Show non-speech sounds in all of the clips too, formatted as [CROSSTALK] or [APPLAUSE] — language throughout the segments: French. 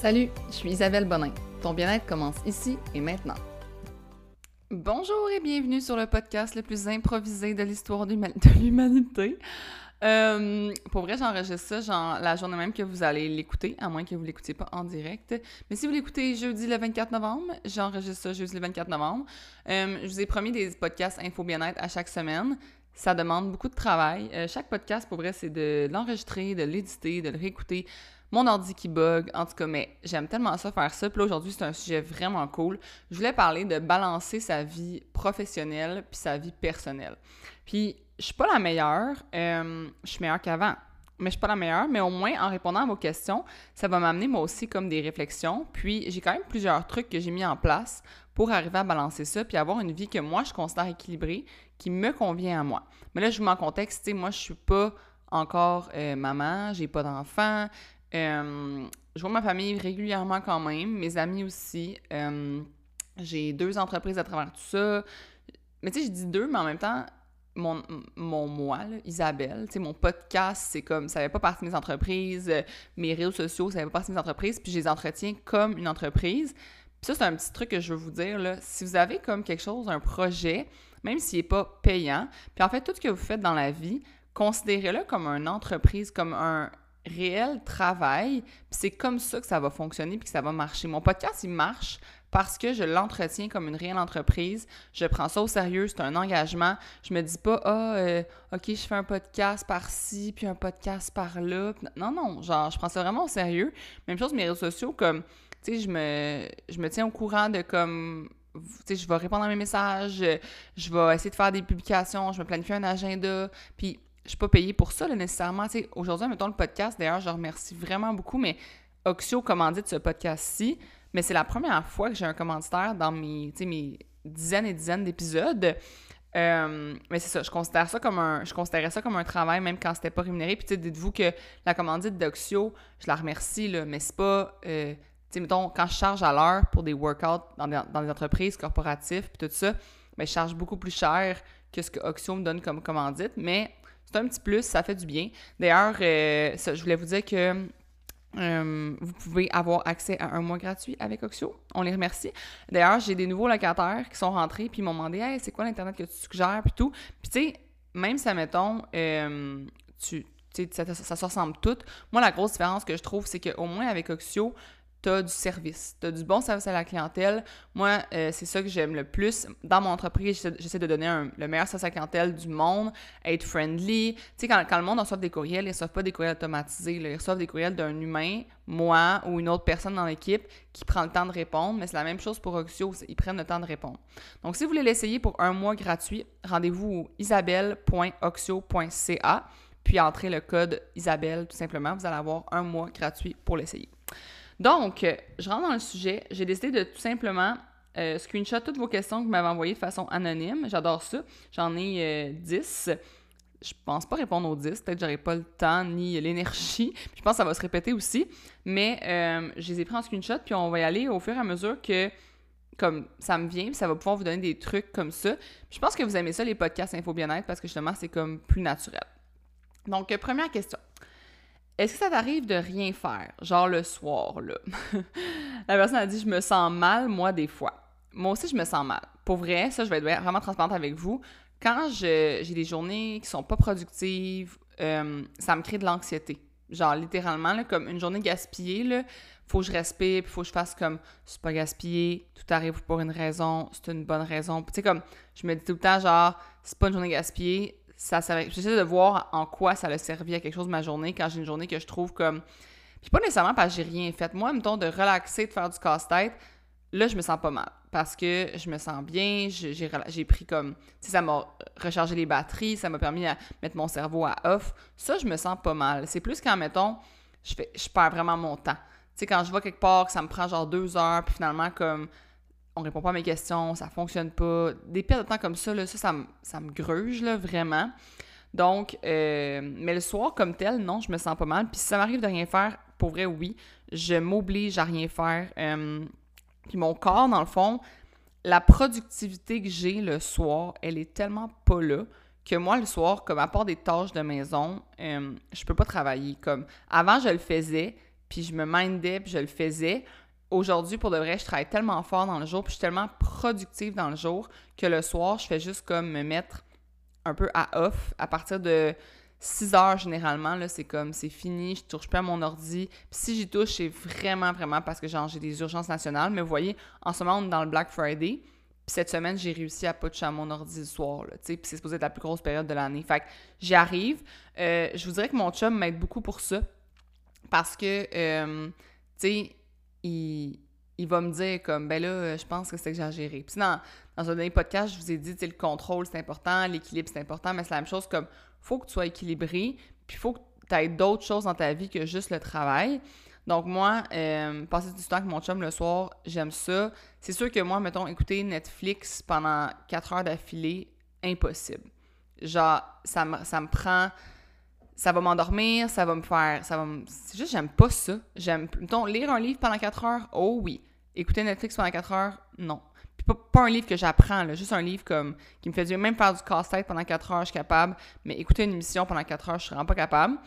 Salut, je suis Isabelle Bonin. Ton bien-être commence ici et maintenant. Bonjour et bienvenue sur le podcast le plus improvisé de l'histoire de l'humanité. Euh, pour vrai, j'enregistre ça genre, la journée même que vous allez l'écouter, à moins que vous l'écoutiez pas en direct. Mais si vous l'écoutez jeudi le 24 novembre, j'enregistre ça jeudi le 24 novembre. Euh, je vous ai promis des podcasts Info Bien-être à chaque semaine. Ça demande beaucoup de travail. Euh, chaque podcast, pour vrai, c'est de l'enregistrer, de l'éditer, de le réécouter mon ordi qui bug, en tout cas, mais j'aime tellement ça faire ça. Puis là, aujourd'hui, c'est un sujet vraiment cool. Je voulais parler de balancer sa vie professionnelle puis sa vie personnelle. Puis, je suis pas la meilleure, euh, je suis meilleure qu'avant, mais je suis pas la meilleure, mais au moins, en répondant à vos questions, ça va m'amener moi aussi comme des réflexions. Puis, j'ai quand même plusieurs trucs que j'ai mis en place pour arriver à balancer ça puis avoir une vie que moi, je considère équilibrée, qui me convient à moi. Mais là, je vous mets en contexte, moi, je suis pas encore euh, maman, j'ai pas d'enfant, euh, je vois ma famille régulièrement quand même, mes amis aussi. Euh, j'ai deux entreprises à travers tout ça. Mais tu sais, je dis deux, mais en même temps, mon, mon moi, Isabelle, tu sais, mon podcast, c'est comme, ça fait pas partie de mes entreprises, mes réseaux sociaux, ça fait pas partie de mes entreprises, puis je les entretiens comme une entreprise. Puis ça, c'est un petit truc que je veux vous dire, là. Si vous avez comme quelque chose, un projet, même s'il n'est pas payant, puis en fait, tout ce que vous faites dans la vie, considérez-le comme une entreprise, comme un, réel travail, puis c'est comme ça que ça va fonctionner puis que ça va marcher. Mon podcast, il marche parce que je l'entretiens comme une réelle entreprise. Je prends ça au sérieux, c'est un engagement. Je me dis pas, ah, euh, OK, je fais un podcast par-ci, puis un podcast par-là. Non, non, genre, je prends ça vraiment au sérieux. Même chose, mes réseaux sociaux, comme, tu sais, je me, je me tiens au courant de comme tu sais, je vais répondre à mes messages, je vais essayer de faire des publications, je me planifie un agenda, puis je suis pas payée pour ça, nécessairement. Aujourd'hui, mettons le podcast, d'ailleurs, je remercie vraiment beaucoup, mais Oxio commandite ce podcast-ci, mais c'est la première fois que j'ai un commanditaire dans mes, mes dizaines et dizaines d'épisodes. Euh, mais c'est ça, je considère ça comme un, je considérais ça comme un travail, même quand c'était pas rémunéré. Puis, dites-vous que la commandite d'Oxio, je la remercie, là, mais c'est pas, euh, mettons, quand je charge à l'heure pour des workouts dans des, entreprises corporatives, puis tout ça, ben, je charge beaucoup plus cher que ce que Oxio me donne comme commandite, mais c'est un petit plus, ça fait du bien. D'ailleurs, euh, je voulais vous dire que euh, vous pouvez avoir accès à un mois gratuit avec Oxio. On les remercie. D'ailleurs, j'ai des nouveaux locataires qui sont rentrés puis ils m'ont demandé Hey, c'est quoi l'Internet que tu suggères puis tout? Puis tu sais, même si, mettons, euh, tu, ça, ça, ça, se ressemble tout. Moi, la grosse différence que je trouve, c'est qu'au moins avec Oxio, tu as du service, tu as du bon service à la clientèle. Moi, euh, c'est ça que j'aime le plus. Dans mon entreprise, j'essaie de donner le meilleur service à la clientèle du monde, être friendly. Tu sais, quand, le monde reçoit des courriels, ils ne reçoivent pas des courriels automatisés. Ils reçoivent des courriels d'un humain, moi ou une autre personne dans l'équipe qui prend le temps de répondre. Mais c'est la même chose pour Oxio, ils prennent le temps de répondre. Donc, si vous voulez l'essayer pour un mois gratuit, rendez-vous au isabelle.oxio.ca puis entrez le code Isabelle tout simplement. Vous allez avoir un mois gratuit pour l'essayer. Donc, je rentre dans le sujet. J'ai décidé de tout simplement euh, screenshot toutes vos questions que vous m'avez envoyées de façon anonyme. J'adore ça. J'en ai 10. Euh, je pense pas répondre aux 10. Peut-être que j'aurai pas le temps ni l'énergie. Je pense que ça va se répéter aussi. Mais euh, je les ai pris en screenshot, puis on va y aller au fur et à mesure que comme ça me vient, puis ça va pouvoir vous donner des trucs comme ça. je pense que vous aimez ça, les podcasts Info Bien-être, parce que justement, c'est comme plus naturel. Donc, première question. Est-ce que ça t'arrive de rien faire, genre le soir, là? [LAUGHS] la personne a dit, je me sens mal, moi, des fois. Moi aussi, je me sens mal. Pour vrai, ça, je vais être vraiment transparente avec vous. Quand j'ai des journées qui sont pas productives, euh, ça me crée de l'anxiété. Genre, littéralement, là, comme une journée gaspillée, là, faut que je respire, puis faut que je fasse comme, c'est pas gaspillé, tout arrive pour une raison, c'est une bonne raison. Tu sais, comme, je me dis tout le temps, genre, c'est pas une journée gaspillée, ça J'essaie de voir en quoi ça a servi à quelque chose ma journée quand j'ai une journée que je trouve comme. Puis pas nécessairement parce que j'ai rien fait. Moi, mettons, de relaxer, de faire du casse-tête, là, je me sens pas mal. Parce que je me sens bien, j'ai pris comme. Tu sais, ça m'a rechargé les batteries, ça m'a permis de mettre mon cerveau à off. Ça, je me sens pas mal. C'est plus quand, mettons, je, fais, je perds vraiment mon temps. Tu sais, quand je vois quelque part que ça me prend genre deux heures, puis finalement, comme on répond pas à mes questions, ça fonctionne pas. Des pertes de temps comme ça, là, ça, me, gruge, vraiment. Donc, euh, mais le soir comme tel, non, je me sens pas mal. Puis si ça m'arrive de rien faire, pour vrai, oui, je m'oblige à rien faire. Euh, puis mon corps, dans le fond, la productivité que j'ai le soir, elle est tellement pas là que moi, le soir, comme à part des tâches de maison, euh, je peux pas travailler. Comme avant, je le faisais, puis je me mindais, puis je le faisais. Aujourd'hui, pour de vrai, je travaille tellement fort dans le jour, puis je suis tellement productive dans le jour que le soir, je fais juste comme me mettre un peu à off à partir de 6 heures généralement, là, c'est comme, c'est fini, je touche pas à mon ordi. Puis si j'y touche, c'est vraiment, vraiment parce que j'ai des urgences nationales. Mais vous voyez, en ce moment, on est dans le Black Friday. Puis cette semaine, j'ai réussi à pas toucher à mon ordi le soir. Puis c'est supposé être la plus grosse période de l'année. Fait que j'y arrive. Euh, je vous dirais que mon chum m'aide beaucoup pour ça. Parce que, euh, tu sais, il, va me dire comme, ben là, je pense que c'est exagéré. Puis dans, dans un dernier podcast, je vous ai dit, le contrôle, c'est important, l'équilibre, c'est important, mais c'est la même chose comme, faut que tu sois équilibré, puis faut que tu aies d'autres choses dans ta vie que juste le travail. Donc moi, euh, passer du temps avec mon chum le soir, j'aime ça. C'est sûr que moi, mettons, écouter Netflix pendant 4 heures d'affilée, impossible. Genre, ça me, ça me prend... Ça va m'endormir, ça va me faire... ça va C'est juste, j'aime pas ça. J'aime... Mettons, lire un livre pendant 4 heures, oh oui. Écouter Netflix pendant 4 heures, non pas, un livre que j'apprends, juste un livre comme qui me fait dire même faire du casse-tête pendant 4 heures, je suis capable, mais écouter une émission pendant 4 heures, je suis vraiment pas capable.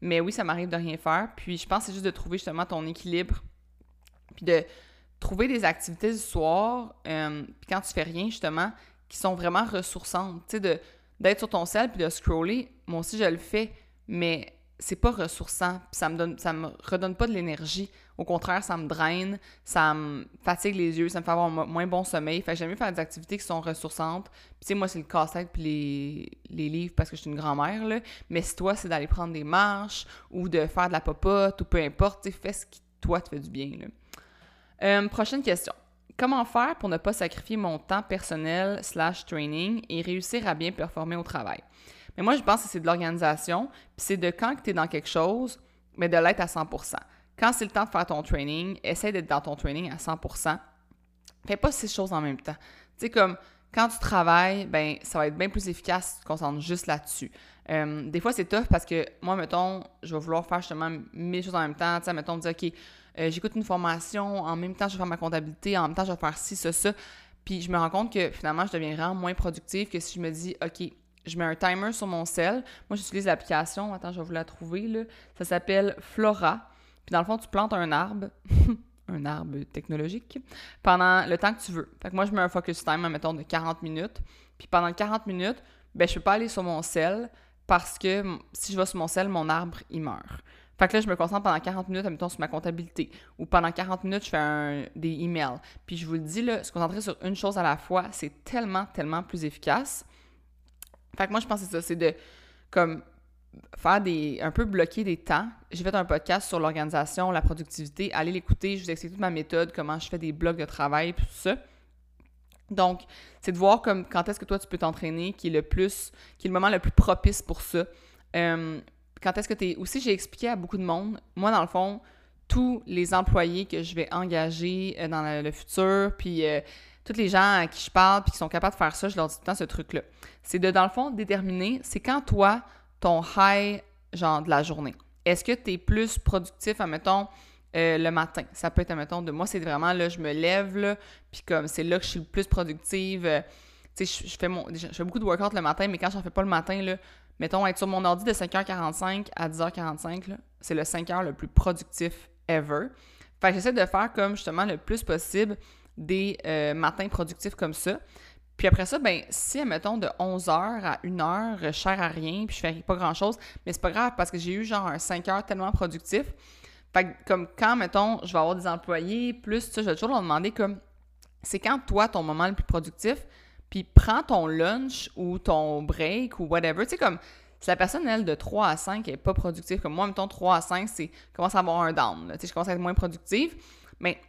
Mais oui, ça m'arrive de rien faire. Puis je pense que c'est juste de trouver justement ton équilibre, puis de trouver des activités du soir, euh, puis quand tu fais rien, justement, qui sont vraiment ressourçantes. Tu sais, d'être sur ton sel puis de scroller, moi aussi je le fais, mais c'est pas ressourçant, ça me donne ça me redonne pas de l'énergie. Au contraire, ça me draine, ça me fatigue les yeux, ça me fait avoir moins bon sommeil. Fait que j'aime mieux faire des activités qui sont ressourçantes. Puis tu sais, moi, c'est le casse-tête puis les, livres parce que je suis une grand-mère, là. Mais si toi, c'est d'aller prendre des marches ou de faire de la popote ou peu importe, tu fais ce qui, toi, te fait du bien. Euh, prochaine question. Comment faire pour ne pas sacrifier mon temps personnel slash training et réussir à bien performer au travail? Mais moi, je pense que c'est de l'organisation, puis c'est de quand tu es dans quelque chose, mais de l'être à 100% Quand c'est le temps de faire ton training, essaie d'être dans ton training à 100% Fais pas ces choses en même temps. Tu sais, comme quand tu travailles, ben ça va être bien plus efficace si tu te concentres juste là-dessus. Des fois, c'est tough parce que moi, mettons, je vais vouloir faire justement mille choses en même temps. Tu sais, mettons, dire, OK, euh, j'écoute une formation, en même temps, je vais faire ma comptabilité, en même temps, je vais faire ci, ça, ça. Puis je me rends compte que finalement, je deviens vraiment moins productive que si je me dis, OK, je mets un timer sur mon cell. Moi, j'utilise l'application. Attends, je vais vous la trouver. Là. Ça s'appelle Flora. Puis dans le fond, tu plantes un arbre, [LAUGHS] un arbre technologique, pendant le temps que tu veux. Fait que moi, je mets un focus time, mettons, de 40 minutes. Puis pendant 40 minutes, ben, je peux pas aller sur mon cell parce que si je vais sur mon cell, mon arbre, il meurt. Fait que là, je me concentre pendant 40 minutes, mettons, sur ma comptabilité. Ou pendant 40 minutes, je fais des emails. Puis je vous le dis, là, se concentrer sur une chose à la fois, c'est tellement, tellement plus efficace. Fait que moi, je pense que c'est ça, c'est de comme faire des. un peu bloquer des temps. J'ai fait un podcast sur l'organisation, la productivité. Allez l'écouter, je vous explique toute ma méthode, comment je fais des blocs de travail, tout ça. Donc, c'est de voir comme quand est-ce que toi tu peux t'entraîner, qui est le plus, qui est le moment le plus propice pour ça. Quand est-ce que tu es. Aussi, j'ai expliqué à beaucoup de monde, moi, dans le fond, tous les employés que je vais engager euh, dans le futur, puis euh, tous les gens à qui je parle puis qui sont capables de faire ça, je leur dis tout le temps ce truc-là. C'est de, dans le fond, déterminer, c'est quand toi, ton high, genre, de la journée. Est-ce que tu es plus productif, admettons, euh, le matin? Ça peut être, admettons, de moi, c'est vraiment, là, je me lève, puis comme c'est là que je suis le plus productive. Euh, tu sais, je, fais beaucoup de workout le matin, mais quand j'en fais pas le matin, là, mettons, être sur mon ordi de 5h45 à 10h45, c'est le 5h le plus productif ever. Fait que j'essaie de faire comme justement le plus possible des euh, matins productifs comme ça. Puis après ça, ben si, mettons, de 11h à 1h, je sers à rien, puis je fais pas grand-chose, mais c'est pas grave parce que j'ai eu genre un 5 heures tellement productif. Fait que comme quand, mettons, je vais avoir des employés, plus, tu je vais toujours leur demander comme, c'est quand toi, ton moment le plus productif, puis prends ton lunch ou ton break ou whatever, tu sais, comme, si la personne, elle, de 3 à 5 est pas productive, comme moi, mettons, 3 à 5, c'est commence à avoir un down, tu sais, je commence à être moins productive, mais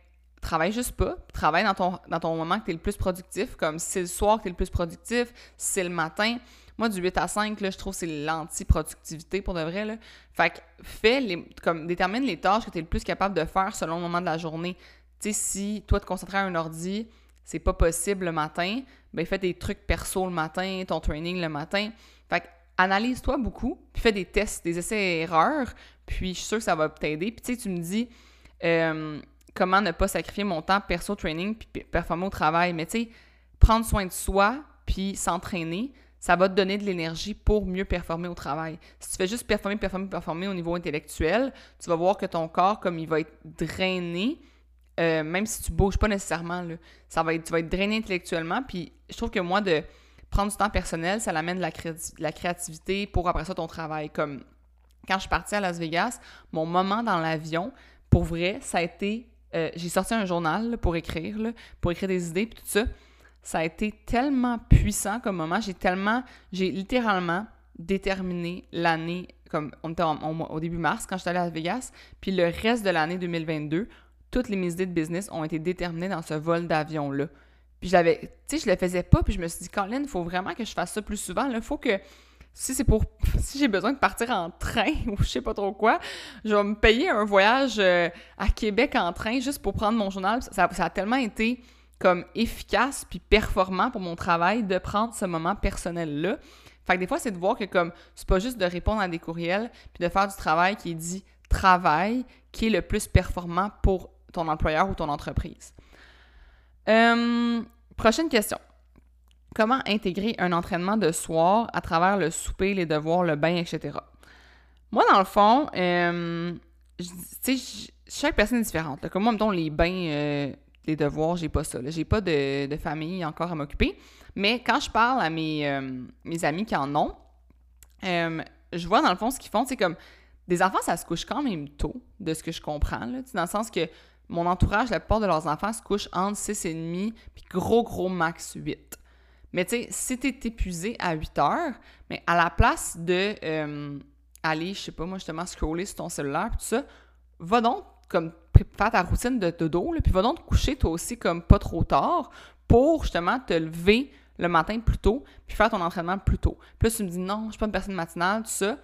travaille juste pas. Travaille dans ton, dans ton moment que tu es le plus productif, comme si c'est le soir que tu es le plus productif, si c'est le matin. Moi, du 8 à 5, là, je trouve que c'est l'anti-productivité pour de vrai. Là. Fait que fais les, comme, détermine les tâches que tu es le plus capable de faire selon le moment de la journée. Tu sais, si toi, te concentrer à un ordi, c'est pas possible le matin, ben fais des trucs perso le matin, ton training le matin. Fait que analyse-toi beaucoup, puis fais des tests, des essais-erreurs, puis je suis sûre que ça va t'aider. Puis tu sais, tu me dis, euh, comment ne pas sacrifier mon temps perso training puis performer au travail. Mais tu sais, prendre soin de soi puis s'entraîner, ça va te donner de l'énergie pour mieux performer au travail. Si tu fais juste performer, performer, performer au niveau intellectuel, tu vas voir que ton corps, comme il va être drainé, euh, même si tu bouges pas nécessairement, tu vas être drainé intellectuellement. Puis je trouve que moi, de prendre du temps personnel, ça l'amène de la, la créativité pour après ça ton travail. Comme quand je suis partie à Las Vegas, mon moment dans l'avion, pour vrai, ça a été. Euh, j'ai sorti un journal pour écrire, pour écrire des idées, puis tout ça ça a été tellement puissant comme moment. J'ai tellement, j'ai littéralement déterminé l'année, comme on était au début mars quand j'étais allée à Vegas, puis le reste de l'année 2022, toutes les mes idées de business ont été déterminées dans ce vol d'avion-là. Puis j'avais, tu sais, je le faisais pas, puis je me suis dit, Colin, il faut vraiment que je fasse ça plus souvent. Il faut que, si c'est pour, [LAUGHS] si j'ai besoin de partir en train [LAUGHS] ou je sais pas trop quoi, je vais me payer un voyage euh, à Québec en train juste pour prendre mon journal. Ça, a tellement été comme efficace puis performant pour mon travail de prendre ce moment personnel-là. Fait que des fois, c'est de voir que comme c'est pas juste de répondre à des courriels puis de faire du travail qui est dit travail qui est le plus performant pour ton employeur ou ton entreprise. Euh, prochaine question. Comment intégrer un entraînement de soir à travers le souper, les devoirs, le bain, etc. Moi, dans le fond, euh, chaque personne est différente. Comme moi, mettons, les bains, euh, les devoirs, j'ai pas ça. J'ai pas de, famille encore à m'occuper. Mais quand je parle à mes, euh, amis qui en ont, je vois dans le fond ce qu'ils font, c'est comme des enfants, ça se couche quand même tôt, de ce que je comprends. Dans le sens que mon entourage, la plupart de leurs enfants se couchent entre 6 et demi, puis gros, gros max 8. Mais tu sais, si t'es épuisé à 8 heures, mais à la place de euh, aller, je sais pas moi, justement, scroller sur ton cellulaire, tout ça, va donc comme faire ta routine de dodo, puis va donc coucher toi aussi comme pas trop tard pour justement te lever le matin plus tôt, puis faire ton entraînement plus tôt. Puis tu me dis non, je suis pas une personne matinale, tout ça,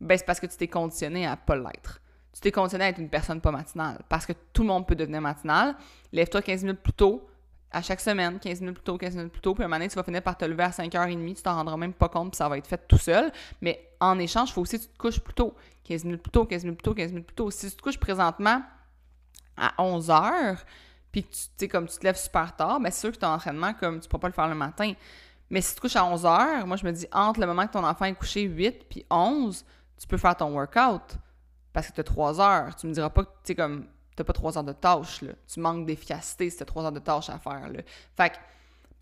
ben c'est parce que tu t'es conditionné à pas l'être. Tu t'es conditionné à être une personne pas matinale, parce que tout le monde peut devenir matinal. Lève-toi 15 minutes plus tôt, à chaque semaine, 15 minutes plus tôt, 15 minutes plus tôt, puis à un moment donné, tu vas finir par te lever à 5h30, tu t'en rendras même pas compte, puis ça va être fait tout seul. Mais en échange, il faut aussi que tu te couches plus tôt. 15 minutes plus tôt, 15 minutes plus tôt, 15 minutes plus tôt. Si tu te couches présentement à 11 heures, puis tu sais, comme tu te lèves super tard, bien, c'est sûr que ton entraînement, comme tu pourras pas le faire le matin. Mais si tu te couches à 11 heures, moi, je me dis, entre le moment que ton enfant est couché 8 puis 11, tu peux faire ton workout parce que tu as 3 heures. Tu me diras pas que, tu sais, comme, t'as pas 3 heures de tâche, là. Tu manques d'efficacité si t'as 3 heures de tâche à faire, là. Fait que,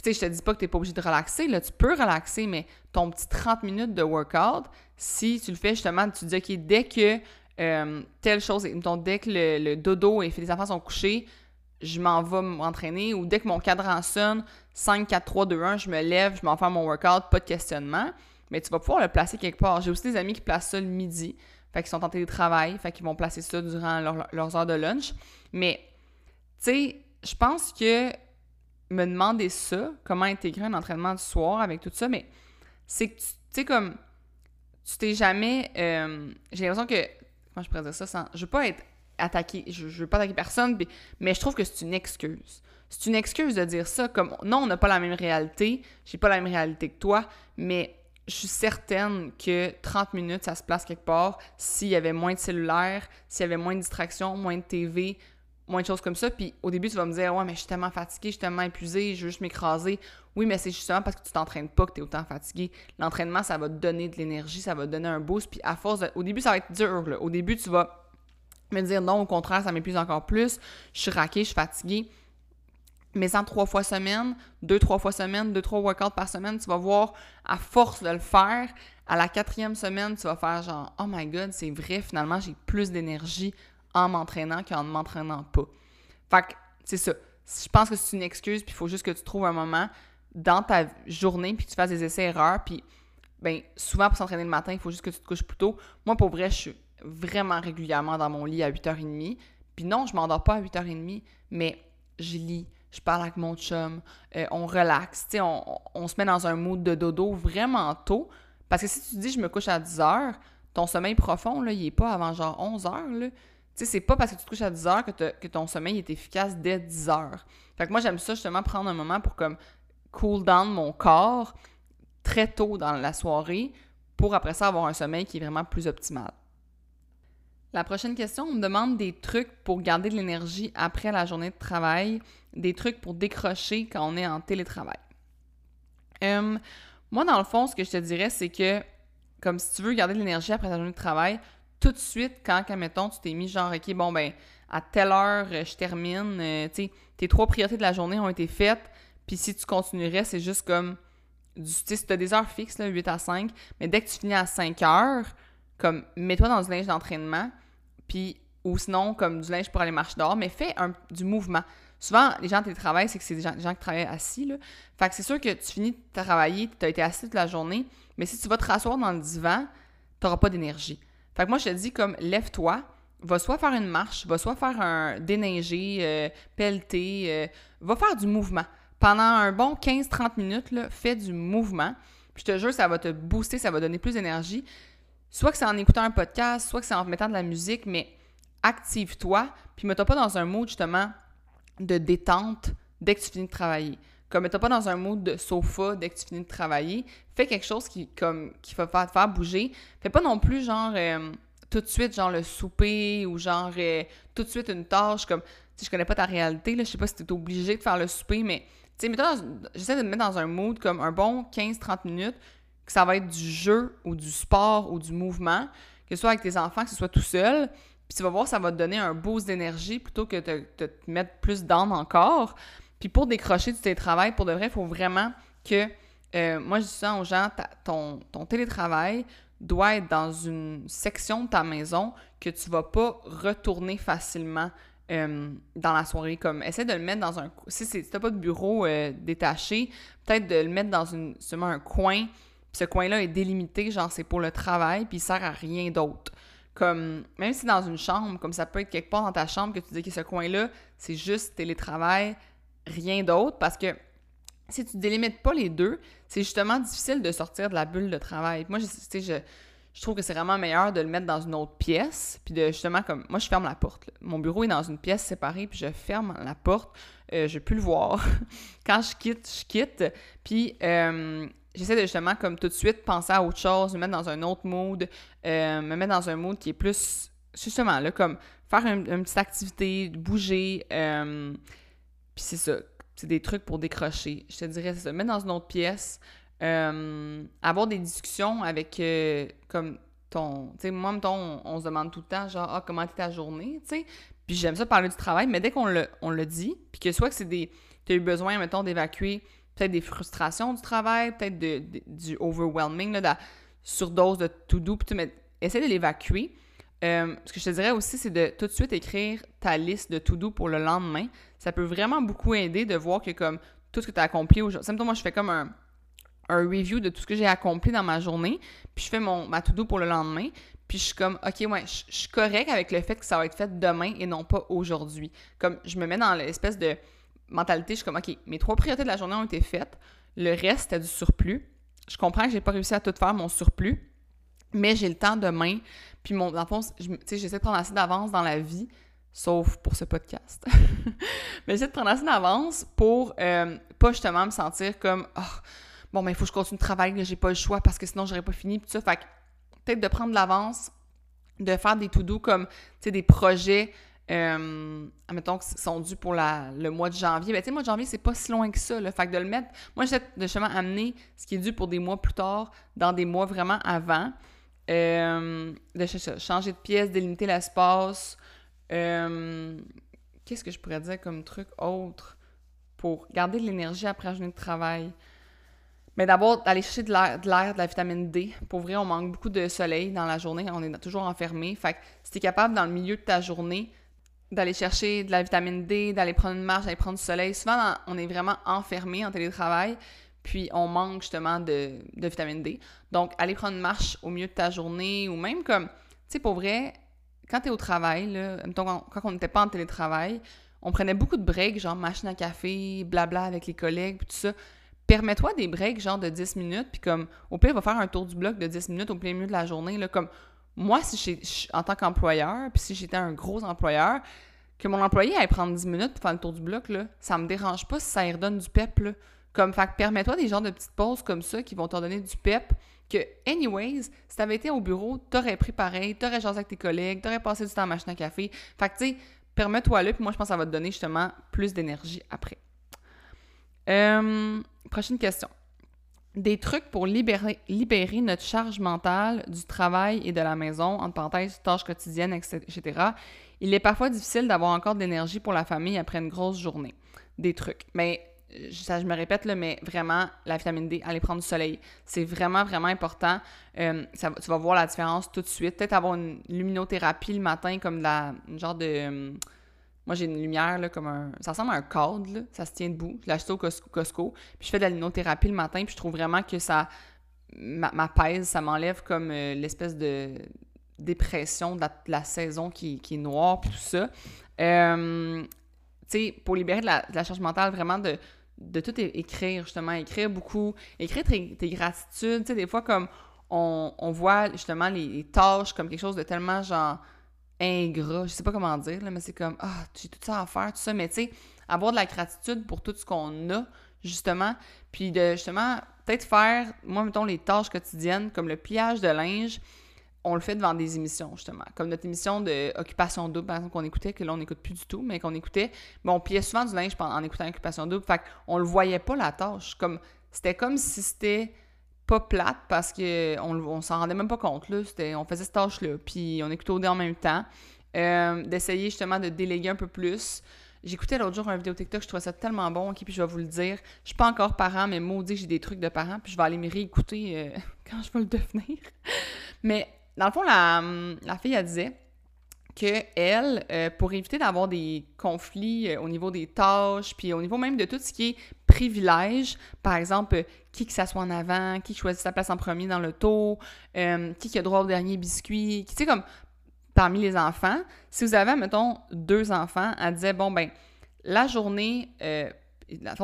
tu sais, je te dis pas que t'es pas obligé de relaxer, là. Tu peux relaxer, mais ton petit 30 minutes de workout, si tu le fais justement, tu te dis, OK, dès que euh, telle chose, donc dès que le, dodo et les enfants sont couchés, je m'en vais m'entraîner ou dès que mon cadran sonne, 5, 4, 3, 2, 1, je me lève, je m'en fais mon workout, pas de questionnement. Mais tu vas pouvoir le placer quelque part. J'ai aussi des amis qui placent ça le midi. Fait qu'ils sont en télétravail, fait qu'ils vont placer ça durant leurs heures de lunch. Mais, tu sais, je pense que me demander ça, comment intégrer un entraînement du soir avec tout ça, mais c'est que, tu sais, comme, tu t'es jamais. Euh, j'ai l'impression que je pourrais dire ça sans. Je veux pas être attaqué, je, veux pas attaquer personne, mais je trouve que c'est une excuse. C'est une excuse de dire ça comme non, on n'a pas la même réalité, j'ai pas la même réalité que toi, mais je suis certaine que 30 minutes, ça se place quelque part s'il y avait moins de cellulaire, s'il y avait moins de distractions, moins de TV, moins de choses comme ça. Puis au début, tu vas me dire, ouais, mais je suis tellement fatiguée, je suis tellement épuisée, je veux juste m'écraser. Oui, mais c'est justement parce que tu t'entraînes pas que tu es autant fatigué. L'entraînement, ça va te donner de l'énergie, ça va te donner un boost. Puis à force Au début, ça va être dur. Au début, tu vas me dire, non, au contraire, ça m'épuise encore plus. Je suis raquée, je suis fatiguée. Mais en trois fois semaine, deux, trois fois semaine, deux, trois workouts par semaine, tu vas voir, à force de le faire, à la quatrième semaine, tu vas faire genre, oh my god, c'est vrai, finalement, j'ai plus d'énergie en m'entraînant qu'en ne m'entraînant pas. Fait que, c'est ça. Je pense que c'est une excuse, puis il faut juste que tu trouves un moment dans ta journée, puis que tu fasses des essais-erreurs, puis ben souvent pour s'entraîner le matin, il faut juste que tu te couches plus tôt. Moi, pour vrai, je suis vraiment régulièrement dans mon lit à 8h30. Puis non, je m'endors pas à 8h30, mais je lis, je parle avec mon chum, euh, on relaxe, tu on, se met dans un mood de dodo vraiment tôt. Parce que si tu dis je me couche à 10h, ton sommeil profond, là, il est pas avant genre 11h, là sais, c'est pas parce que tu te couches à 10 heures que, que ton sommeil est efficace dès 10 heures. Fait que moi, j'aime ça justement prendre un moment pour comme cool down mon corps très tôt dans la soirée pour après ça avoir un sommeil qui est vraiment plus optimal. La prochaine question, on me demande des trucs pour garder de l'énergie après la journée de travail, des trucs pour décrocher quand on est en télétravail. Hum, Moi, dans le fond, ce que je te dirais, c'est que, comme si tu veux garder de l'énergie après ta journée de travail, tout de suite, quand, mettons, tu t'es mis genre, OK, bon, ben, à telle heure, je termine, euh, tes trois priorités de la journée ont été faites, puis si tu continuerais, c'est juste comme, tu sais, si tu as des heures fixes, là, 8 à 5, mais dès que tu finis à 5 heures, comme, mets-toi dans du linge d'entraînement, puis, ou sinon, comme du linge pour aller marcher dehors, mais fais un, du mouvement. Souvent, les gens télétravaillent, c'est que c'est des gens, qui travaillent assis, là. Fait que c'est sûr que tu finis de travailler, tu as été assis toute la journée, mais si tu vas te rasseoir dans le divan, tu n'auras pas d'énergie. Fait que moi, je te dis comme lève-toi, va soit faire une marche, va soit faire un déneiger, euh, pelleter, euh, va faire du mouvement. Pendant un bon 15-30 minutes, fais du mouvement. Puis je te jure, ça va te booster, ça va donner plus d'énergie. Soit que c'est en écoutant un podcast, soit que c'est en mettant de la musique, mais active-toi, puis mets-toi pas dans un mood justement de détente dès que tu finis de travailler. Comme mets-toi pas dans un mood de sofa dès que tu finis de travailler. Fais quelque chose qui, comme, va te faire bouger. Fais pas non plus genre euh, tout de suite genre le souper ou genre euh, tout de suite une tâche comme si je connais pas ta réalité là, je sais pas si tu es obligé de faire le souper mais tu sais j'essaie de me mettre dans un mood comme un bon 15 30 minutes que ça va être du jeu ou du sport ou du mouvement, que ce soit avec tes enfants, que ce soit tout seul. Puis tu vas voir, ça va te donner un boost d'énergie plutôt que de te, mettre plus d'âme encore. Puis pour décrocher du télétravail, pour de vrai, il faut vraiment que, euh, moi je dis ça aux gens, ton, télétravail doit être dans une section de ta maison que tu vas pas retourner facilement euh, dans la soirée. Comme, essaie de le mettre dans un... Si, si t'as pas de bureau euh, détaché, peut-être de le mettre dans une, seulement un coin. ce coin-là est délimité, genre c'est pour le travail, puis il sert à rien d'autre. Comme, même si dans une chambre, comme ça peut être quelque part dans ta chambre que tu dis que ce coin-là, c'est juste télétravail, rien d'autre, parce que si tu délimites pas les deux, c'est justement difficile de sortir de la bulle de travail. Moi, je, je, je trouve que c'est vraiment meilleur de le mettre dans une autre pièce, puis de justement, comme, moi, je ferme la porte. Mon bureau est dans une pièce séparée, puis je ferme la porte, euh, je peux le voir. [LAUGHS] Quand je quitte, je quitte, puis euh, j'essaie de justement, comme tout de suite, penser à autre chose, me mettre dans un autre mood, euh, me mettre dans un mood qui est plus, justement, là, comme faire une, petite activité, bouger, puis c'est ça c'est des trucs pour décrocher. Je te dirais, c'est ça. Mettre dans une autre pièce, euh, avoir des discussions avec, euh, comme ton. Tu sais, moi, mettons, on, se demande tout le temps, genre, ah, comment était ta journée, tu sais. Puis j'aime ça parler du travail, mais dès qu'on le, on le dit, puis que soit que c'est des. Tu as eu besoin, mettons, d'évacuer peut-être des frustrations du travail, peut-être du overwhelming, de la surdose de to-do, puis tu essaie de l'évacuer. Euh, ce que je te dirais aussi, c'est de tout de suite écrire ta liste de to-do pour le lendemain. Ça peut vraiment beaucoup aider de voir que comme tout ce que tu as accompli aujourd'hui. Moi, je fais comme un, review de tout ce que j'ai accompli dans ma journée, puis je fais mon, ma to-do pour le lendemain, puis je suis comme, OK, ouais, je, suis correct avec le fait que ça va être fait demain et non pas aujourd'hui. Comme, je me mets dans l'espèce de mentalité, je suis comme, OK, mes trois priorités de la journée ont été faites, le reste, c'était du surplus. Je comprends que j'ai pas réussi à tout faire, mon surplus, mais j'ai le temps demain, puis mon, dans le fond, j'essaie de prendre assez d'avance dans la vie, sauf pour ce podcast. [LAUGHS] Mais j'essaie de prendre assez d'avance pour euh, pas justement me sentir comme oh, bon, mais il faut que je continue de travailler, j'ai pas le choix parce que sinon j'aurais pas fini. Puis ça, fait peut-être de prendre de l'avance, de faire des tout doux comme, tu des projets, euh, admettons, qui sont dus pour la, le mois de janvier. Ben, tu sais, le mois de janvier, c'est pas si loin que ça. Là. Fait que de le mettre, moi, j'essaie de justement amener ce qui est dû pour des mois plus tard dans des mois vraiment avant. Euh, de changer de pièce, délimiter l'espace. Euh, qu'est-ce que je pourrais dire comme truc autre pour garder de l'énergie après un journée de travail? Mais d'abord, d'aller chercher de l'air, de de la vitamine D. Pour vrai, on manque beaucoup de soleil dans la journée. On est toujours enfermé. Fait que si tu es capable, dans le milieu de ta journée, d'aller chercher de la vitamine D, d'aller prendre une marche, d'aller prendre du soleil, souvent, on est vraiment enfermé en télétravail puis on manque justement de, vitamine D. Donc, aller prendre une marche au milieu de ta journée ou même comme, tu sais, pour vrai, quand tu es au travail, là, quand on n'était pas en télétravail, on prenait beaucoup de breaks, genre machine à café, blabla avec les collègues, puis tout ça. Permets-toi des breaks, genre de 10 minutes, puis comme, au pire, va faire un tour du bloc de 10 minutes au plein milieu de la journée, là, comme, moi, si en tant qu'employeur, puis si j'étais un gros employeur, que mon employé aille prendre 10 minutes pour faire le tour du bloc, là, ça me dérange pas si ça lui redonne du pep, là. Comme, fait permets-toi des genres de petites pauses comme ça qui vont te donner du pep. Que, anyways, si t'avais été au bureau, t'aurais pris pareil, t'aurais changé avec tes collègues, t'aurais passé du temps à machine à café. Fait que, tu sais, permets-toi là, puis moi, je pense que ça va te donner justement plus d'énergie après. Euh, prochaine question. Des trucs pour libérer, libérer notre charge mentale du travail et de la maison, entre parenthèses, tâches quotidiennes, etc. Il est parfois difficile d'avoir encore de l'énergie pour la famille après une grosse journée. Des trucs. Mais ça, je me répète, là, mais vraiment, la vitamine D, aller prendre du soleil, c'est vraiment, vraiment important. Euh, ça, tu vas voir la différence tout de suite. Peut-être avoir une luminothérapie le matin, comme la, une genre de... Moi, j'ai une lumière, là, comme un... Ça ressemble à un cadre, là, ça se tient debout. Je l'ai au Costco, Puis je fais de la luminothérapie le matin, puis je trouve vraiment que ça m'apaise, ça m'enlève comme euh, l'espèce de dépression de la, saison qui, qui, est noire, puis tout ça. tu sais, pour libérer de la, charge mentale, vraiment de de tout écrire, justement, écrire beaucoup, écrire tes, gratitudes, tu sais, des fois, comme on, voit justement les, tâches comme quelque chose de tellement, genre, ingrat, je sais pas comment dire, là, mais c'est comme, ah, j'ai tout ça à faire, tout ça, mais tu sais, avoir de la gratitude pour tout ce qu'on a, justement, puis de, justement, peut-être faire, moi, mettons, les tâches quotidiennes, comme le pliage de linge, on le fait devant des émissions, justement. Comme notre émission de Occupation Double, par exemple, qu'on écoutait, que là, on n'écoute plus du tout, mais qu'on écoutait. Mais on pliait souvent du linge en écoutant Occupation Double. Fait qu'on le voyait pas, la tâche. Comme, c'était comme si c'était pas plate parce qu'on on s'en rendait même pas compte. On faisait cette tâche-là, puis on écoutait au dé en même temps. Euh, d'essayer, justement, de déléguer un peu plus. J'écoutais l'autre jour un vidéo TikTok, je trouvais ça tellement bon, ok, puis je vais vous le dire. Je suis pas encore parent, mais maudit, j'ai des trucs de parents, puis je vais aller me réécouter euh, [LAUGHS] quand je vais le devenir. mais dans le fond, la, fille, elle disait que elle, euh, pour éviter d'avoir des conflits au niveau des tâches, puis au niveau même de tout ce qui est par exemple, euh, qui que s'assoit en avant, qui choisit sa place en premier dans le tour, qui qui a droit au dernier biscuit, tu sais, comme parmi les enfants, si vous avez, mettons, deux enfants, elle disait, bon, ben, la journée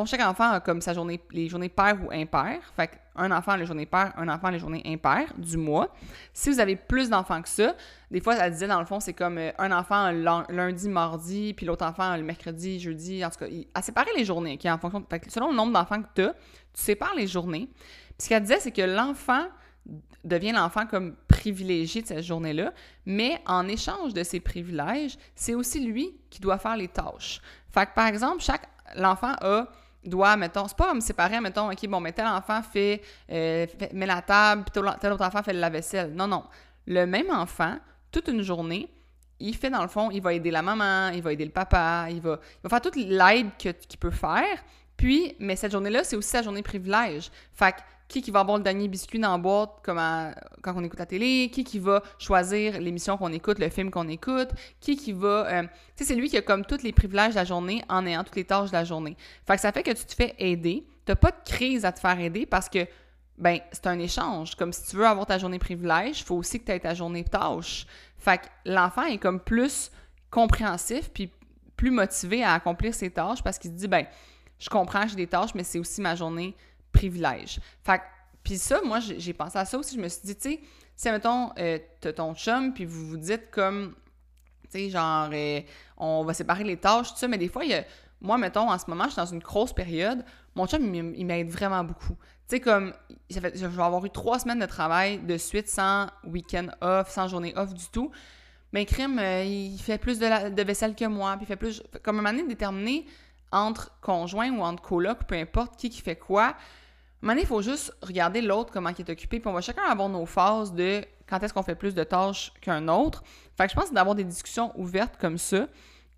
chaque enfant a comme sa journée, les journées paires ou impaires. Fait un enfant les journées paires, un enfant les journées impaires du mois. Si vous avez plus d'enfants que ça, des fois, elle disait dans le fond, c'est comme euh, un enfant lundi, mardi, puis l'autre enfant le mercredi, jeudi. En tout cas, à séparer les journées, en fonction. Fait selon le nombre d'enfants que tu as, tu sépares les journées. Puis ce qu'elle disait, c'est que l'enfant devient l'enfant comme privilégié de cette journée-là, mais en échange de ses privilèges, c'est aussi lui qui doit faire les tâches. Fait que, par exemple, chaque l'enfant a doit, mettons, c'est pas comme séparer, mettons, OK, bon, mais tel enfant fait, euh, met la table, puis tel autre enfant fait la vaisselle. Non, non. Le même enfant, toute une journée, il fait, dans le fond, il va aider la maman, il va aider le papa, il va, il va faire toute l'aide qu'il peut faire. Puis, mais cette journée-là, c'est aussi sa journée privilège. Fait que qui qui va avoir le dernier biscuit dans la boîte comme quand on écoute la télé, qui qui va choisir l'émission qu'on écoute, le film qu'on écoute, qui qui va... Euh, tu sais, c'est lui qui a comme tous les privilèges de la journée en ayant toutes les tâches de la journée. Fait que ça fait que tu te fais aider. T'as pas de crise à te faire aider parce que, ben, c'est un échange. Comme si tu veux avoir ta journée privilège, il faut aussi que tu aies ta journée tâche. Fait que l'enfant est comme plus compréhensif puis plus motivé à accomplir ses tâches parce qu'il se dit, ben, je comprends, j'ai des tâches, mais c'est aussi ma journée privilège. Fait puis ça, moi, j'ai pensé à ça aussi. Je me suis dit, tu sais, si, mettons, euh, t'as ton chum, puis vous vous dites comme, tu sais, genre, euh, on va séparer les tâches, tout ça, mais des fois, il y a, moi, mettons, en ce moment, je suis dans une grosse période, mon chum, il, m'aide vraiment beaucoup. Tu sais, comme, je vais avoir eu trois semaines de travail de suite sans week-end off, sans journée off du tout. Mais crime, euh, il fait plus de, vaisselle que moi, puis il fait plus. Comme un moment donné déterminé entre conjoints ou entre colocs, peu importe qui qui fait quoi, moment il faut juste regarder l'autre, comment il est occupé, puis on va chacun avoir nos phases de quand est-ce qu'on fait plus de tâches qu'un autre. Fait que je pense d'avoir des discussions ouvertes comme ça.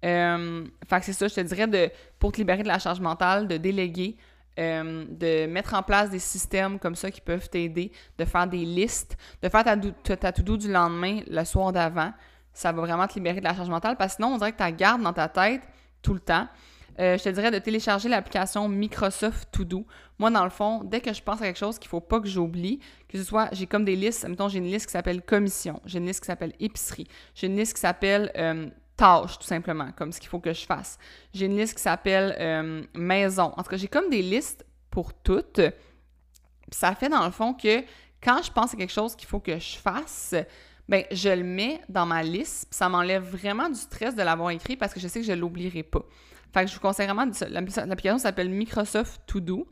Euh, fait que c'est ça, je te dirais, de, pour te libérer de la charge mentale, de déléguer, euh, de mettre en place des systèmes comme ça qui peuvent t'aider, de faire des listes, de faire ta, ta, ta du lendemain le soir d'avant. Ça va vraiment te libérer de la charge mentale parce que sinon, on dirait que tu la gardes dans ta tête tout le temps. Euh, je te dirais de télécharger l'application Microsoft To Do. Moi, dans le fond, dès que je pense à quelque chose qu'il ne faut pas que j'oublie, que ce soit, j'ai comme des listes, mettons, j'ai une liste qui s'appelle commission, j'ai une liste qui s'appelle épicerie, j'ai une liste qui s'appelle euh, tâches, tout simplement, comme ce qu'il faut que je fasse. J'ai une liste qui s'appelle euh, maison. En tout cas, j'ai comme des listes pour toutes. ça fait, dans le fond, que quand je pense à quelque chose qu'il faut que je fasse, ben je le mets dans ma liste, ça m'enlève vraiment du stress de l'avoir écrit parce que je sais que je l'oublierai pas. Fait que je vous conseille vraiment, l'application s'appelle Microsoft To Do.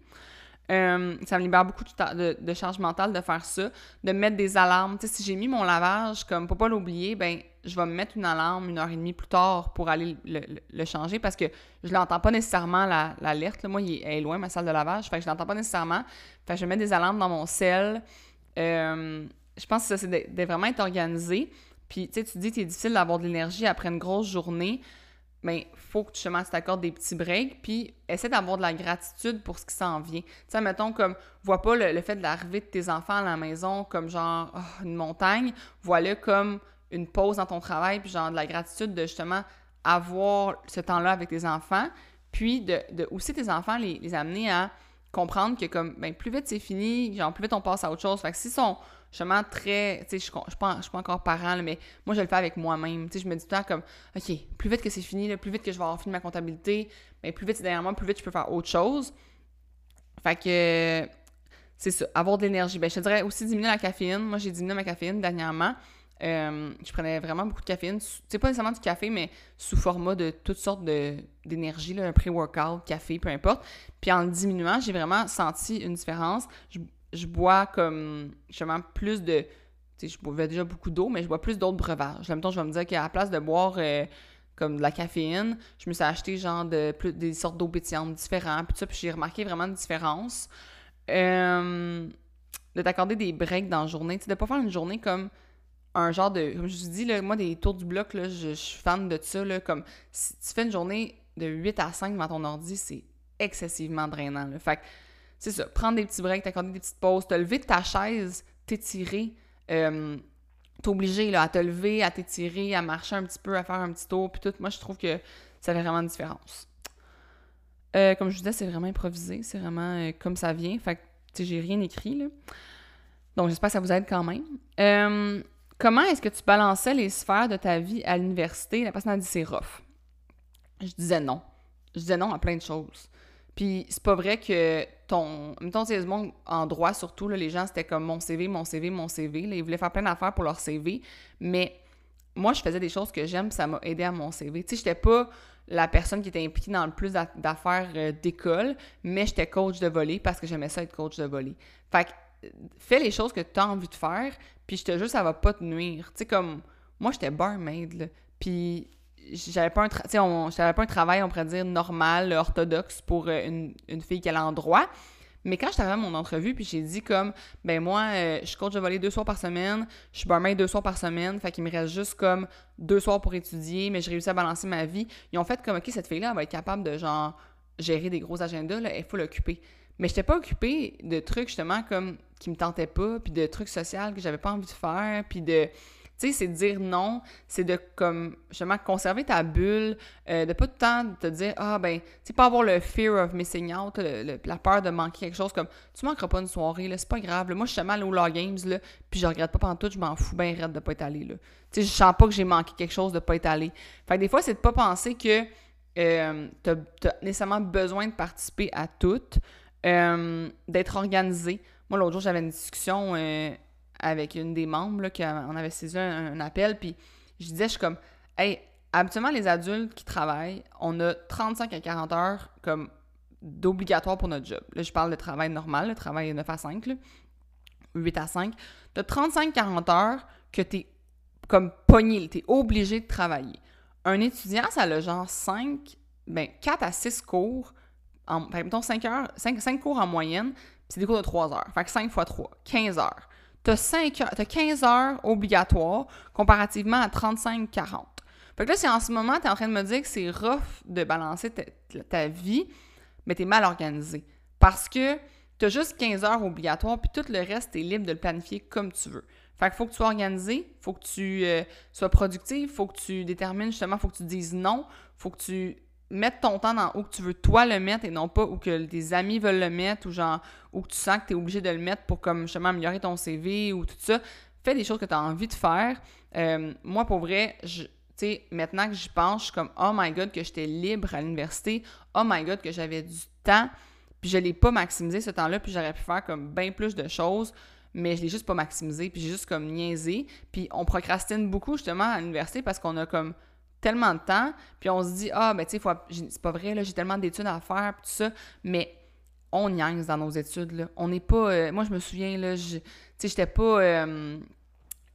Euh, ça me libère beaucoup de, charge mentale de faire ça, de mettre des alarmes. Si j'ai mis mon lavage, comme pour pas l'oublier, ben je vais me mettre une alarme une heure et demie plus tard pour aller le, changer parce que je l'entends pas nécessairement l'alerte. Moi, il est, loin, ma salle de lavage. Fait que je l'entends pas nécessairement. Fait que je mets des alarmes dans mon sel. Euh, je pense que ça, c'est vraiment être organisé. Puis, tu sais, tu dis que c'est difficile d'avoir de l'énergie après une grosse journée mais ben, faut que tu, tu t'accordes des petits breaks, puis essaie d'avoir de la gratitude pour ce qui s'en vient. Tu sais, mettons, comme, vois pas le, fait de l'arrivée de tes enfants à la maison comme genre oh, une montagne, vois-le comme une pause dans ton travail, puis genre de la gratitude de justement avoir ce temps-là avec tes enfants, puis de, de aussi tes enfants, les, les amener à comprendre que comme, ben, plus vite c'est fini, genre, plus vite on passe à autre chose. Fait que si sont justement très. Tu sais, je suis pas, encore parent, mais moi, je le fais avec moi-même. Tu sais, je me dis tout le temps comme, OK, plus vite que c'est fini, plus vite que je vais avoir fini ma comptabilité, mais plus vite c'est derrière plus vite je peux faire autre chose. Fait que. C'est ça, avoir de l'énergie. Ben, je te dirais aussi diminuer la caféine. Moi, j'ai diminué ma caféine dernièrement. Euh, je prenais vraiment beaucoup de caféine. C'est pas nécessairement du café, mais sous format de toutes sortes d'énergie, un pré-workout, café, peu importe. Puis en le diminuant, j'ai vraiment senti une différence. Je, je bois comme justement plus de. Tu sais, je bois déjà beaucoup d'eau, mais je bois plus d'autres breuvages. En même temps, je vais me dire qu'à la place de boire euh, comme de la caféine, je me suis acheté genre de plus, des sortes d'eau pétillante différentes, puis ça, puis j'ai remarqué vraiment une différence. Euh, de t'accorder des breaks dans la journée, tu sais, de pas faire une journée comme un genre de. Comme je vous dis, là, moi, des tours du bloc, là, je, suis fan de ça. Là, comme si tu fais une journée de 8 à 5 devant ton ordi, c'est excessivement drainant. Fait que c'est ça, prendre des petits breaks, t'accorder des petites pauses, te lever de ta chaise, t'étirer, euh, t'obliger à te lever, à t'étirer, à marcher un petit peu, à faire un petit tour, puis tout. Moi, je trouve que ça fait vraiment une différence. Euh, comme je vous disais, c'est vraiment improvisé, c'est vraiment euh, comme ça vient. Fait que, tu sais, j'ai rien écrit, là. Donc, j'espère que ça vous aide quand même. Comment est-ce que tu balançais les sphères de ta vie à l'université? La personne a dit c'est rough. Je disais non. Je disais non à plein de choses. Puis c'est pas vrai que ton. Mettons, c'est en droit surtout, là, les gens, c'était comme mon CV, mon CV, mon CV. Là, ils voulaient faire plein d'affaires pour leur CV. Mais moi, je faisais des choses que j'aime, ça m'a aidé à mon CV. Tu sais, j'étais pas la personne qui était impliquée dans le plus d'affaires euh, d'école, mais j'étais coach de volley parce que j'aimais ça être coach de volley. Fait que fais les choses que tu as envie de faire, puis je te jure, ça va pas te nuire. Tu sais, comme moi, j'étais barmaid, là, puis j'avais pas un pas un travail on pourrait dire normal orthodoxe pour euh, une, fille qui allait en droit. Mais quand j'étais à mon entrevue puis j'ai dit comme ben moi euh, je coach de voler deux soirs par semaine je suis barmaid deux soirs par semaine fait qu'il me reste juste comme deux soirs pour étudier mais j'ai réussi à balancer ma vie. Ils ont fait comme ok cette fille là elle va être capable de genre gérer des gros agendas là elle faut l'occuper. Mais j'étais pas occupée de trucs justement comme qui me tentaient pas puis de trucs sociaux que j'avais pas envie de faire puis de tu c'est dire non, c'est de, comme, conserver ta bulle, euh, de pas tout le temps te dire, ah, ben, tu sais, pas avoir le fear of missing out, la peur de manquer quelque chose, comme, tu manqueras pas une soirée, là, c'est pas grave, moi, je suis jamais allée au Law Games, là, puis je regrette pas pendant tout, je m'en fous bien raide de pas être allée, là. Tu sais, je sens pas que j'ai manqué quelque chose de pas être allée. Fait que des fois, c'est de pas penser que euh, t'as as nécessairement besoin de participer à tout, euh, d'être organisé. Moi, l'autre jour, j'avais une discussion euh, avec une des membres, là, qu'on avait saisi un, appel, puis je disais, je suis comme, hey, habituellement, les adultes qui travaillent, on a 35 à 40 heures comme d'obligatoire pour notre job. Là, je parle de travail normal, le travail 9 à 5, là, 8 à 5. Tu as 35-40 heures que tu es comme pogné, tu es obligé de travailler. Un étudiant, ça a genre 5, ben 4 à 6 cours, en, mettons 5 heures, 5, 5 cours en moyenne, c'est des cours de 3 heures. Fait que 5 fois 3, 15 heures tu as, 15 heures obligatoires comparativement à 35-40. Fait que là, si en ce moment, tu es en train de me dire que c'est rough de balancer ta, vie, mais tu es mal organisé. Parce que tu as juste 15 heures obligatoires, puis tout le reste, tu es libre de le planifier comme tu veux. Fait qu'il faut que tu sois organisé, faut que tu euh, sois productif, faut que tu détermines justement, faut que tu dises non, faut que tu mettre ton temps dans où tu veux toi le mettre et non pas où que tes amis veulent le mettre ou genre où tu sens que tu es obligé de le mettre pour comme justement améliorer ton CV ou tout ça. Fais des choses que tu as envie de faire. Euh, moi, pour vrai, tu sais, maintenant que j'y pense, je suis comme oh my god que j'étais libre à l'université, oh my god que j'avais du temps, puis je l'ai pas maximisé ce temps-là, puis j'aurais pu faire comme bien plus de choses mais je l'ai juste pas maximisé, puis j'ai juste comme niaisé. Puis on procrastine beaucoup justement à l'université parce qu'on a comme tellement de temps, puis on se dit, ah, ben, tu sais, c'est pas vrai, là, j'ai tellement d'études à faire, tout ça, mais on niaise dans nos études, là. On n'est pas... euh, moi, je me souviens, là, tu sais, j'étais pas euh,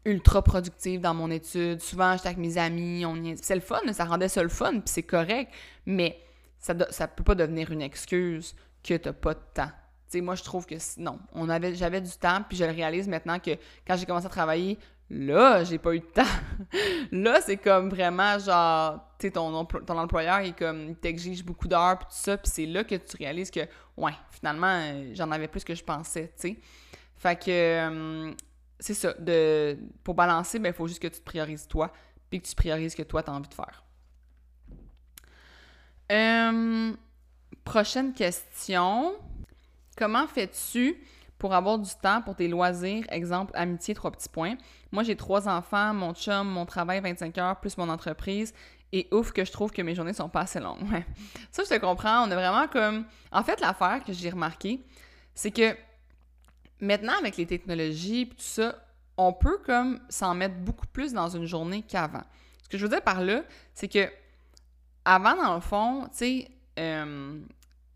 ultra productive dans mon étude. Souvent, j'étais avec mes amis, on niaise. C'est le fun, ça rendait ça le fun, puis c'est correct, mais ça, ça peut pas devenir une excuse que t'as pas de temps. Tu sais, moi, je trouve que non. On avait, j'avais du temps, puis je le réalise maintenant que quand j'ai commencé à travailler, là, j'ai pas eu de temps. [LAUGHS] là, c'est comme vraiment genre, tu sais, ton, ton employeur, il, comme, t'exige beaucoup d'heures, puis tout ça, puis c'est là que tu réalises que, ouais, finalement, euh, j'en avais plus que je pensais, tu sais. Fait que, euh, c'est ça. De, pour balancer, ben, il faut juste que tu te priorises toi, puis que tu priorises ce que toi, tu as envie de faire. Euh, prochaine question. Comment fais-tu pour avoir du temps pour tes loisirs? Exemple, amitié, trois petits points. Moi, j'ai trois enfants, mon chum, mon travail 25 heures, plus mon entreprise. Et ouf que je trouve que mes journées sont pas assez longues. [LAUGHS] Ça, je te comprends. On a vraiment comme... En fait, l'affaire que j'ai remarqué, c'est que maintenant, avec les technologies et tout ça, on peut comme s'en mettre beaucoup plus dans une journée qu'avant. Ce que je veux dire par là, c'est que avant, dans le fond, tu sais, euh,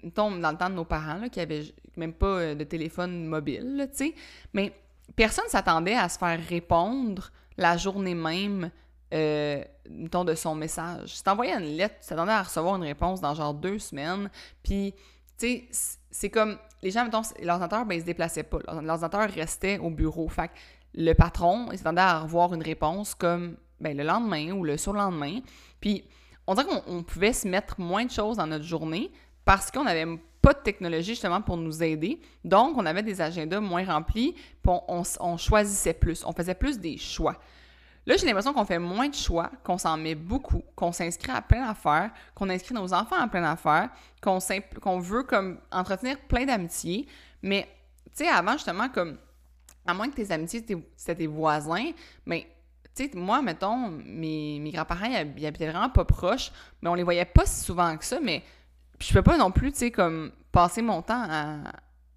mettons, dans le temps de nos parents, là, qui avaient même pas euh, de téléphone mobile, tu sais, mais personne s'attendait à se faire répondre la journée même, euh, mettons, de son message. Si t'envoyais une lettre, tu t'attendais à recevoir une réponse dans genre deux semaines, puis, tu sais, c'est comme, les gens, mettons, l'ordinateur, ben, ils se déplaçaient pas. L'ordinateur restait au bureau. Le patron, il s'attendait à revoir une réponse comme, ben, le lendemain ou le surlendemain. Puis, on dirait qu'on on pouvait se mettre moins de choses dans notre journée parce qu'on n'avait pas de technologie justement pour nous aider. Donc, on avait des agendas moins remplis, puis on, choisissait plus, on faisait plus des choix. Là, j'ai l'impression qu'on fait moins de choix, qu'on s'en met beaucoup, qu'on s'inscrit à plein d'affaires, qu'on inscrit nos enfants à plein d'affaires, qu'on veut comme entretenir plein d'amitiés. Mais, tu sais, avant, justement, comme, à moins que tes amitiés, c'était- tes voisins, mais tu sais, moi, mettons, mes, grands-parents, ils habitaient vraiment pas proches, mais on les voyait pas si souvent que ça, mais puis je peux pas non plus, tu sais, comme passer mon temps à,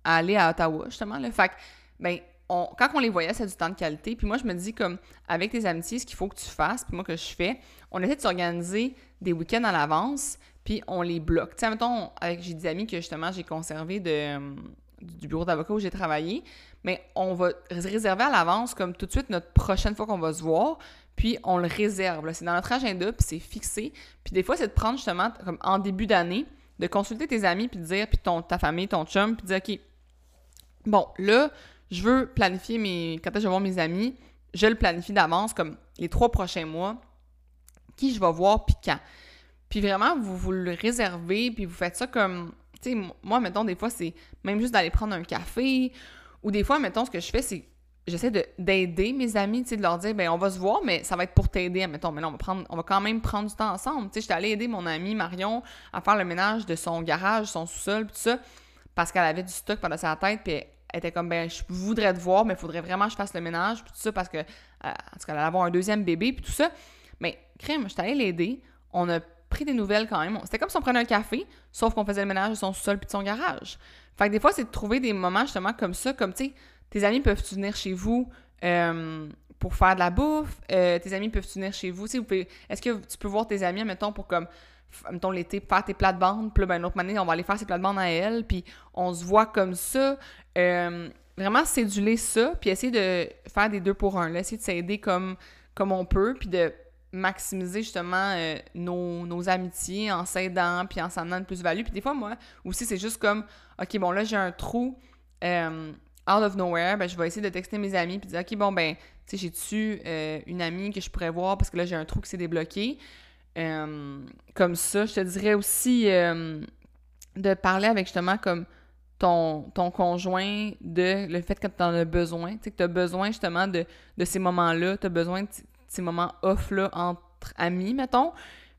aller à Ottawa, justement. Fait que, ben, quand on les voyait, c'est du temps de qualité. Puis moi, je me dis, comme, avec tes amitiés, ce qu'il faut que tu fasses, puis moi, que je fais, on essaie de s'organiser des week-ends à l'avance, puis on les bloque. Tu sais, mettons, avec, j'ai des amis que, justement, j'ai conservé de, du bureau d'avocat où j'ai travaillé, mais on va réserver à l'avance, comme tout de suite, notre prochaine fois qu'on va se voir, puis on le réserve. C'est dans notre agenda, puis c'est fixé. Puis des fois, c'est de prendre justement, comme en début d'année, de consulter tes amis, puis de dire, puis ton, ta famille, ton chum, puis de dire, OK, bon, là, je veux planifier mes. Quand je vais voir mes amis, je le planifie d'avance, comme les trois prochains mois, qui je vais voir, puis quand. Puis vraiment, vous vous le réservez, puis vous faites ça comme. Tu sais, moi, mettons, des fois, c'est même juste d'aller prendre un café, ou des fois, mettons, ce que je fais, c'est j'essaie de- d'aider mes amis, tu sais, de leur dire, ben on va se voir, mais ça va être pour t'aider, mettons, mais là, on va, prendre, on va quand même prendre du temps ensemble. Tu sais, j'étais allée aider mon amie Marion à faire le ménage de son garage, son sous-sol, tout ça, parce qu'elle avait du stock pendant sa tête, puis elle était comme, ben je voudrais te voir, mais il faudrait vraiment que je fasse le ménage, puis tout ça, parce que, euh, en tout cas, elle allait avoir un deuxième bébé, puis tout ça. Mais, crème, j'étais allée l'aider, on a pris des nouvelles quand même. C'était comme si on prenait un café, sauf qu'on faisait le ménage de son sous-sol puis de son garage. Fait que des fois, c'est de trouver des moments justement comme ça, comme tu sais, tes amis peuvent venir chez vous euh, pour faire de la bouffe, euh, tes amis peuvent venir chez vous, est-ce que tu peux voir tes amis, mettons, pour comme, mettons, l'été, faire tes plates-bandes, puis ben, autre année, on va aller faire ses plates-bandes à elle, puis on se voit comme ça. Euh, vraiment céduler ça, puis essayer de faire des deux pour un, là, essayer de s'aider comme, comme on peut, puis de maximiser justement nos, nos amitiés en s'aidant, puis en donnant une plus-value. Puis des fois, moi, aussi, c'est juste comme, OK, bon, là, j'ai un trou out of nowhere, ben, je vais essayer de texter mes amis, puis dire, OK, bon, ben, tu sais, j'ai-tu euh, une amie que je pourrais voir parce que là, j'ai un trou qui s'est débloqué? Euh, comme ça, je te dirais aussi euh, de parler avec justement comme ton, ton conjoint de le fait que tu en as besoin, tu sais, que tu as besoin justement de, de ces moments-là, tu as besoin de ces moments off-là entre amis, mettons.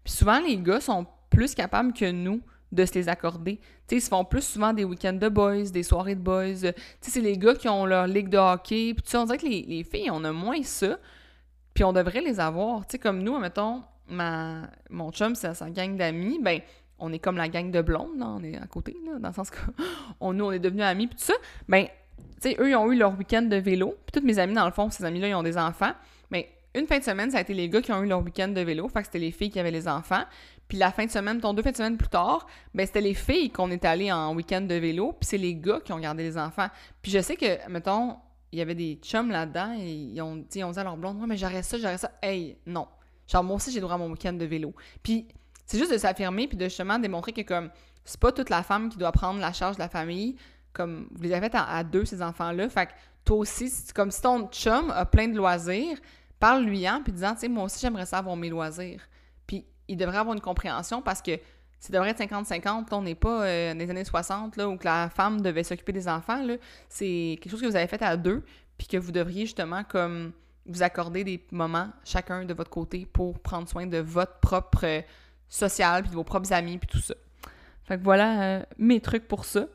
Puis souvent, les gars sont plus capables que nous de se les accorder. Ils se font plus souvent des week-ends de boys, des soirées de boys. C'est les gars qui ont leur ligue de hockey. Puis on dirait que les, les filles, on a moins ça. Puis on devrait les avoir. Comme nous, mettons, ma, mon chum, c'est sa gang d'amis, ben on est comme la gang de blondes, là, on est à côté, là, dans le sens que [LAUGHS] on, nous, on est devenus amis, puis tout ça. Ben, eux, ils ont eu leur week-end de vélo, puis toutes mes amis, dans le fond, ces amis-là, ils ont des enfants, une fin de semaine, ça a été les gars qui ont eu leur week-end de vélo. Fait que c'était les filles qui avaient les enfants. Puis la fin de semaine, ton deux fins de semaine plus tard, ben c'était les filles qu'on est allées en week-end de vélo. Puis c'est les gars qui ont gardé les enfants. Puis je sais que, mettons, il y avait des chums là-dedans et ils ont, dit, on dit à leur blonde, ouais, mais j'arrête ça, j'arrête ça. Hey, non. Genre, moi aussi, j'ai droit à mon week-end de vélo. Puis c'est juste de s'affirmer puis de justement démontrer que, comme, c'est pas toute la femme qui doit prendre la charge de la famille. Comme, vous les avez fait à, deux, ces enfants-là. Fait que toi aussi, comme si ton chum a plein de loisirs, parle-lui-en, puis disant, tu sais, moi aussi, j'aimerais ça avoir mes loisirs. Puis il devrait avoir une compréhension parce que ça devrait être 50-50. On n'est pas euh, dans les années 60 là, où la femme devait s'occuper des enfants. C'est quelque chose que vous avez fait à deux, puis que vous devriez justement comme vous accorder des moments chacun de votre côté pour prendre soin de votre propre euh, social, puis de vos propres amis, puis tout ça. Fait que voilà euh, mes trucs pour ça.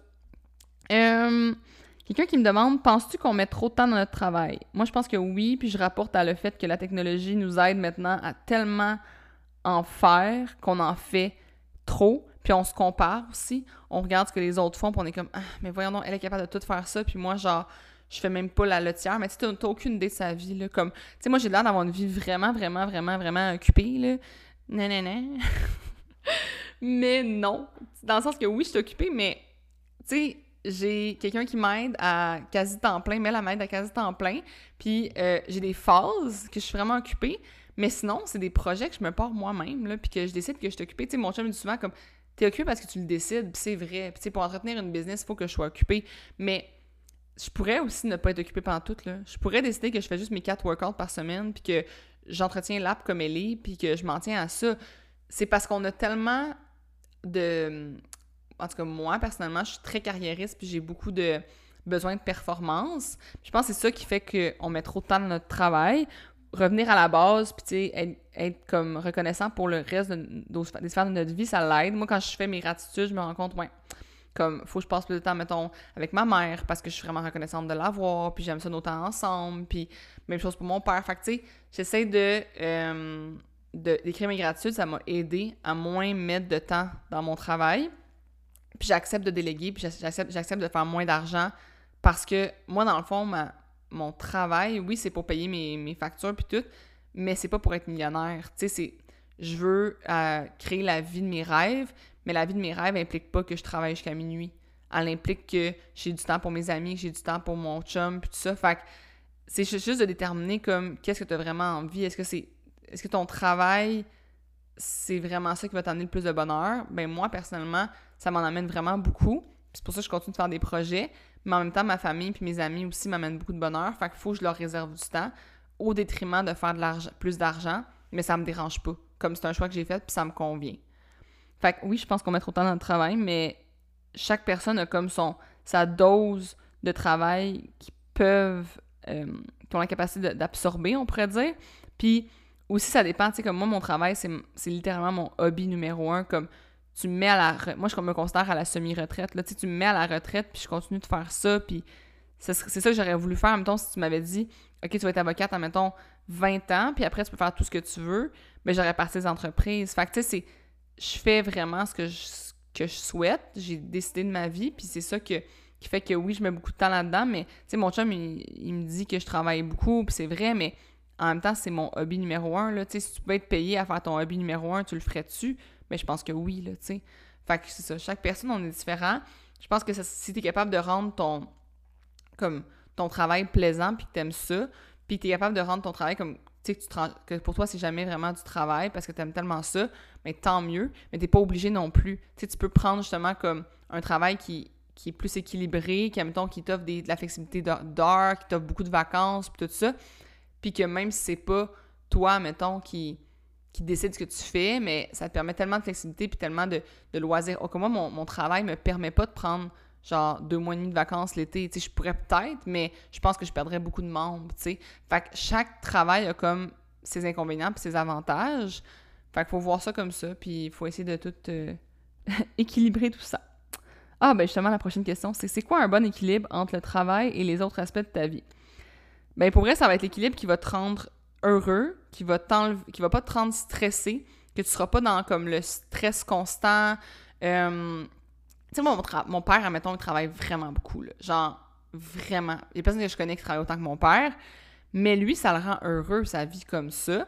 Quelqu'un qui me demande Penses-tu qu'on met trop de temps dans notre travail? Moi, je pense que oui, puis je rapporte à le fait que la technologie nous aide maintenant à tellement en faire qu'on en fait trop, puis on se compare aussi. On regarde ce que les autres font, puis on est comme ah, mais voyons donc, elle est capable de tout faire ça, puis moi, genre, je fais même pas la lotière. Mais tu sais, t'as aucune idée de sa vie, là. Comme, tu sais, moi, j'ai l'air d'avoir une vie vraiment, vraiment, vraiment, vraiment occupée, là. Non. [LAUGHS] mais non. Dans le sens que oui, je suis occupée, mais, tu sais, j'ai quelqu'un qui m'aide à quasi temps plein, mais la m'aide à quasi temps plein. Puis euh, j'ai des phases que je suis vraiment occupée, mais sinon, c'est des projets que je me pars moi-même, puis que je décide que je suis occupée. Tu sais, mon chum me dit souvent comme t'es occupée parce que tu le décides, puis c'est vrai. Puis tu sais, pour entretenir une business, il faut que je sois occupée. Mais je pourrais aussi ne pas être occupée pendant tout, là. Je pourrais décider que je fais juste mes quatre workouts par semaine, puis que j'entretiens l'app comme elle est, puis que je m'en tiens à ça. C'est parce qu'on a tellement de en tout cas, moi, personnellement, je suis très carriériste, puis j'ai beaucoup de besoin de performance. je pense que c'est ça qui fait qu'on met trop de temps dans notre travail. Revenir à la base, puis sais, être, comme reconnaissant pour le reste de, des sphères de notre vie, ça l'aide. Moi, quand je fais mes gratitudes, je me rends compte, ouais, comme, faut que je passe plus de temps, mettons, avec ma mère, parce que je suis vraiment reconnaissante de l'avoir, puis j'aime ça nos temps ensemble, puis même chose pour mon père. Fait que, tu sais, j'essaie de... Euh, d'écrire mes gratitudes, ça m'a aidé à moins mettre de temps dans mon travail. Puis j'accepte de déléguer, puis j'accepte de faire moins d'argent parce que moi, dans le fond, mon travail, oui, c'est pour payer mes, factures puis tout, mais c'est pas pour être millionnaire. Tu sais, c'est je veux euh, créer la vie de mes rêves, mais la vie de mes rêves implique pas que je travaille jusqu'à minuit. Elle implique que j'ai du temps pour mes amis, que j'ai du temps pour mon chum, puis tout ça. Fait que c'est juste de déterminer comme qu'est-ce que tu as vraiment envie? Est-ce que c'est est-ce que ton travail c'est vraiment ça qui va t'amener le plus de bonheur? Ben moi personnellement, ça m'en amène vraiment beaucoup. C'est pour ça que je continue de faire des projets. Mais en même temps, ma famille puis mes amis aussi m'amènent beaucoup de bonheur. Fait qu'il faut que je leur réserve du temps au détriment de faire de plus d'argent. Mais ça me dérange pas. Comme c'est un choix que j'ai fait puis ça me convient. Fait que oui, je pense qu'on met trop de temps dans le travail, mais chaque personne a comme son sa dose de travail qui peuvent euh, qui ont la capacité d'absorber, on pourrait dire. Puis aussi, ça dépend, tu sais, comme moi, mon travail, c'est littéralement mon hobby numéro un. Comme tu me mets à la moi je me considère à la semi-retraite là tu me mets à la retraite puis je continue de faire ça puis c'est ça que j'aurais voulu faire mettons si tu m'avais dit OK tu vas être avocate en mettons 20 ans puis après tu peux faire tout ce que tu veux mais j'aurais parti des entreprises fait que tu sais c'est je fais vraiment ce que je que je souhaite j'ai décidé de ma vie puis c'est ça que qui fait que oui je mets beaucoup de temps là-dedans mais tu sais mon chum il, me dit que je travaille beaucoup puis c'est vrai mais en même temps c'est mon hobby numéro un là si tu peux être payé à faire ton hobby numéro un tu le ferais-tu? Mais je pense que oui, là, tu sais. Fait que c'est ça. Chaque personne, on est différent. Je pense que si tu es capable de rendre ton, comme, ton travail plaisant, puis que tu aimes ça, puis que tu es capable de rendre ton travail comme, tu sais, que, pour toi, c'est jamais vraiment du travail parce que tu aimes tellement ça, mais tant mieux. Mais tu pas obligé non plus. Tu sais, tu peux prendre justement comme un travail qui, qui est plus équilibré, qui, mettons, qui t'offre de la flexibilité d'heure, qui t'offre beaucoup de vacances, puis tout ça. Puis que même si c'est pas toi, mettons, qui qui décide ce que tu fais, mais ça te permet tellement de flexibilité puis tellement de, de loisirs. Oh, moi, mon, mon travail me permet pas de prendre genre deux mois et demi de vacances l'été. Tu sais, je pourrais peut-être, mais je pense que je perdrais beaucoup de membres, tu sais. Fait que chaque travail a comme ses inconvénients puis ses avantages. Fait qu'il faut voir ça comme ça, puis il faut essayer de tout euh, [LAUGHS] équilibrer tout ça. Ah, ben justement, la prochaine question, c'est c'est quoi un bon équilibre entre le travail et les autres aspects de ta vie? Ben pour vrai, ça va être l'équilibre qui va te rendre heureux, qui va qui va pas te rendre stressé, que tu seras pas dans comme le stress constant. Euh, tu sais, mon, mon père, admettons, il travaille vraiment beaucoup. Genre, vraiment. Il y a personne que je connais qui travaille autant que mon père. Mais lui, ça le rend heureux, sa vie comme ça.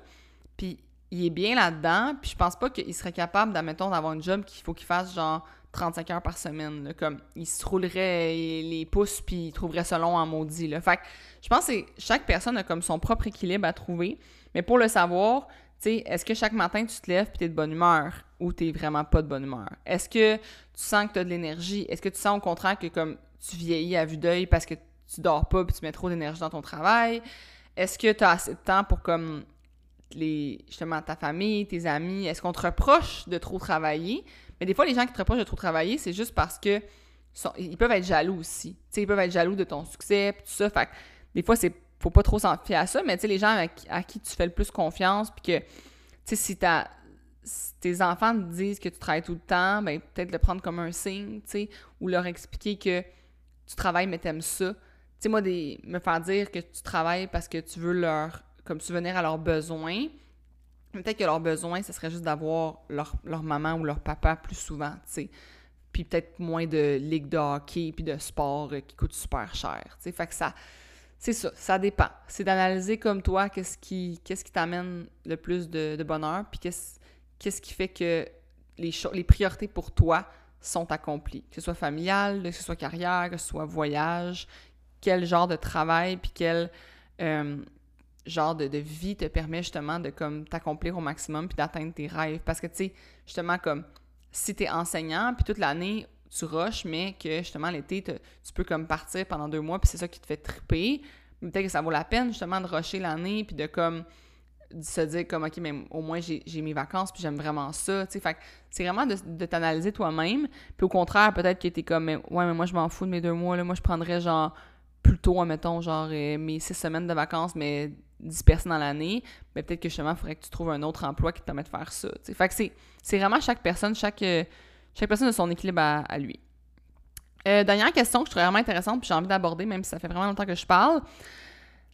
Puis il est bien là-dedans. Puis je pense pas qu'il serait capable, d'admettons, d'avoir un job qu'il faut qu'il fasse genre 35 heures par semaine. Comme il se roulerait les pouces puis il trouverait ça long en maudit. Fait que je pense que chaque personne a comme son propre équilibre à trouver. Mais pour le savoir, tu est-ce que chaque matin tu te lèves puis t'es de bonne humeur ou t'es vraiment pas de bonne humeur? Est-ce que tu sens que t'as de l'énergie? Est-ce que tu sens au contraire que comme tu vieillis à vue d'œil parce que tu dors pas puis tu mets trop d'énergie dans ton travail? Est-ce que tu as assez de temps pour comme les justement ta famille, tes amis? Est-ce qu'on te reproche de trop travailler? Mais des fois, les gens qui te reprochent de trop travailler, c'est juste parce que ils peuvent être jaloux aussi. ils peuvent être jaloux de ton succès, tout ça. Fait des fois, c'est faut pas trop s'en fier à ça, mais tu sais, les gens à qui tu fais le plus confiance, puis que, tu sais, si, tes enfants te disent que tu travailles tout le temps, ben peut-être le prendre comme un signe, tu sais, ou leur expliquer que tu travailles mais t'aimes ça. Tu sais, moi, des, me faire dire que tu travailles parce que tu veux leur, comme subvenir à leurs besoins, peut-être que leurs besoins, ce serait juste d'avoir leur, leur, maman ou leur papa plus souvent, tu sais. Puis peut-être moins de ligue de hockey puis de sport euh, qui coûte super cher, tu sais. Fait que ça, c'est ça, ça dépend. C'est d'analyser comme toi qu'est-ce qui, t'amène le plus de, bonheur, puis qu'est-ce, qu'est-ce qui fait que les, les priorités pour toi sont accomplies. Que ce soit familial, que ce soit carrière, que ce soit voyage, quel genre de travail, puis quel euh, genre de, vie te permet justement de comme t'accomplir au maximum puis d'atteindre tes rêves. Parce que, tu sais, justement, comme si tu es enseignant, puis toute l'année, tu rushes, mais que justement l'été, tu peux comme partir pendant deux mois, puis c'est ça qui te fait triper. Peut-être que ça vaut la peine justement de rusher l'année, puis de comme se dire comme ok mais au moins j'ai mes vacances puis j'aime vraiment ça tu sais. C'est vraiment de, de t'analyser toi-même puis au contraire peut-être que t'es comme ouais mais moi je m'en fous de mes deux mois là. Moi je prendrais genre plutôt admettons genre euh, mes six semaines de vacances mais dispersées dans l'année. Mais peut-être que justement il faudrait que tu trouves un autre emploi qui te permette de faire ça fait que c'est vraiment chaque personne chaque euh, chaque personne a son équilibre à, lui. Euh, dernière question que je trouve vraiment intéressante, puis j'ai envie d'aborder, même si ça fait vraiment longtemps que je parle.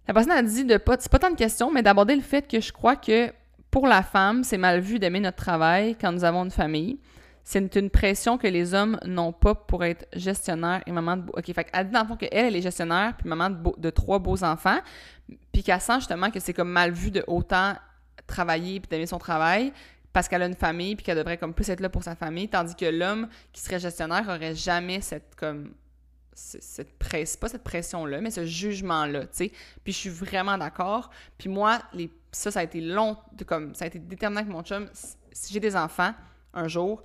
La personne a dit de pas, c'est pas tant de questions, mais d'aborder le fait que je crois que pour la femme, c'est mal vu d'aimer notre travail quand nous avons une famille. C'est une pression que les hommes n'ont pas pour être gestionnaire et maman de beau... OK, fait qu'elle dit dans le fond qu'elle, elle est gestionnaire puis maman de, de trois beaux enfants, puis qu'elle sent justement que c'est comme mal vu de autant travailler puis d'aimer son travail, parce qu'elle a une famille puis qu'elle devrait comme plus être là pour sa famille, tandis que l'homme qui serait gestionnaire aurait jamais cette comme cette pression, pas cette pression-là, mais ce jugement-là, tu sais. Puis je suis vraiment d'accord. Puis moi, les, ça, ça a été long, comme, ça a été déterminant avec mon chum. Si j'ai des enfants, un jour,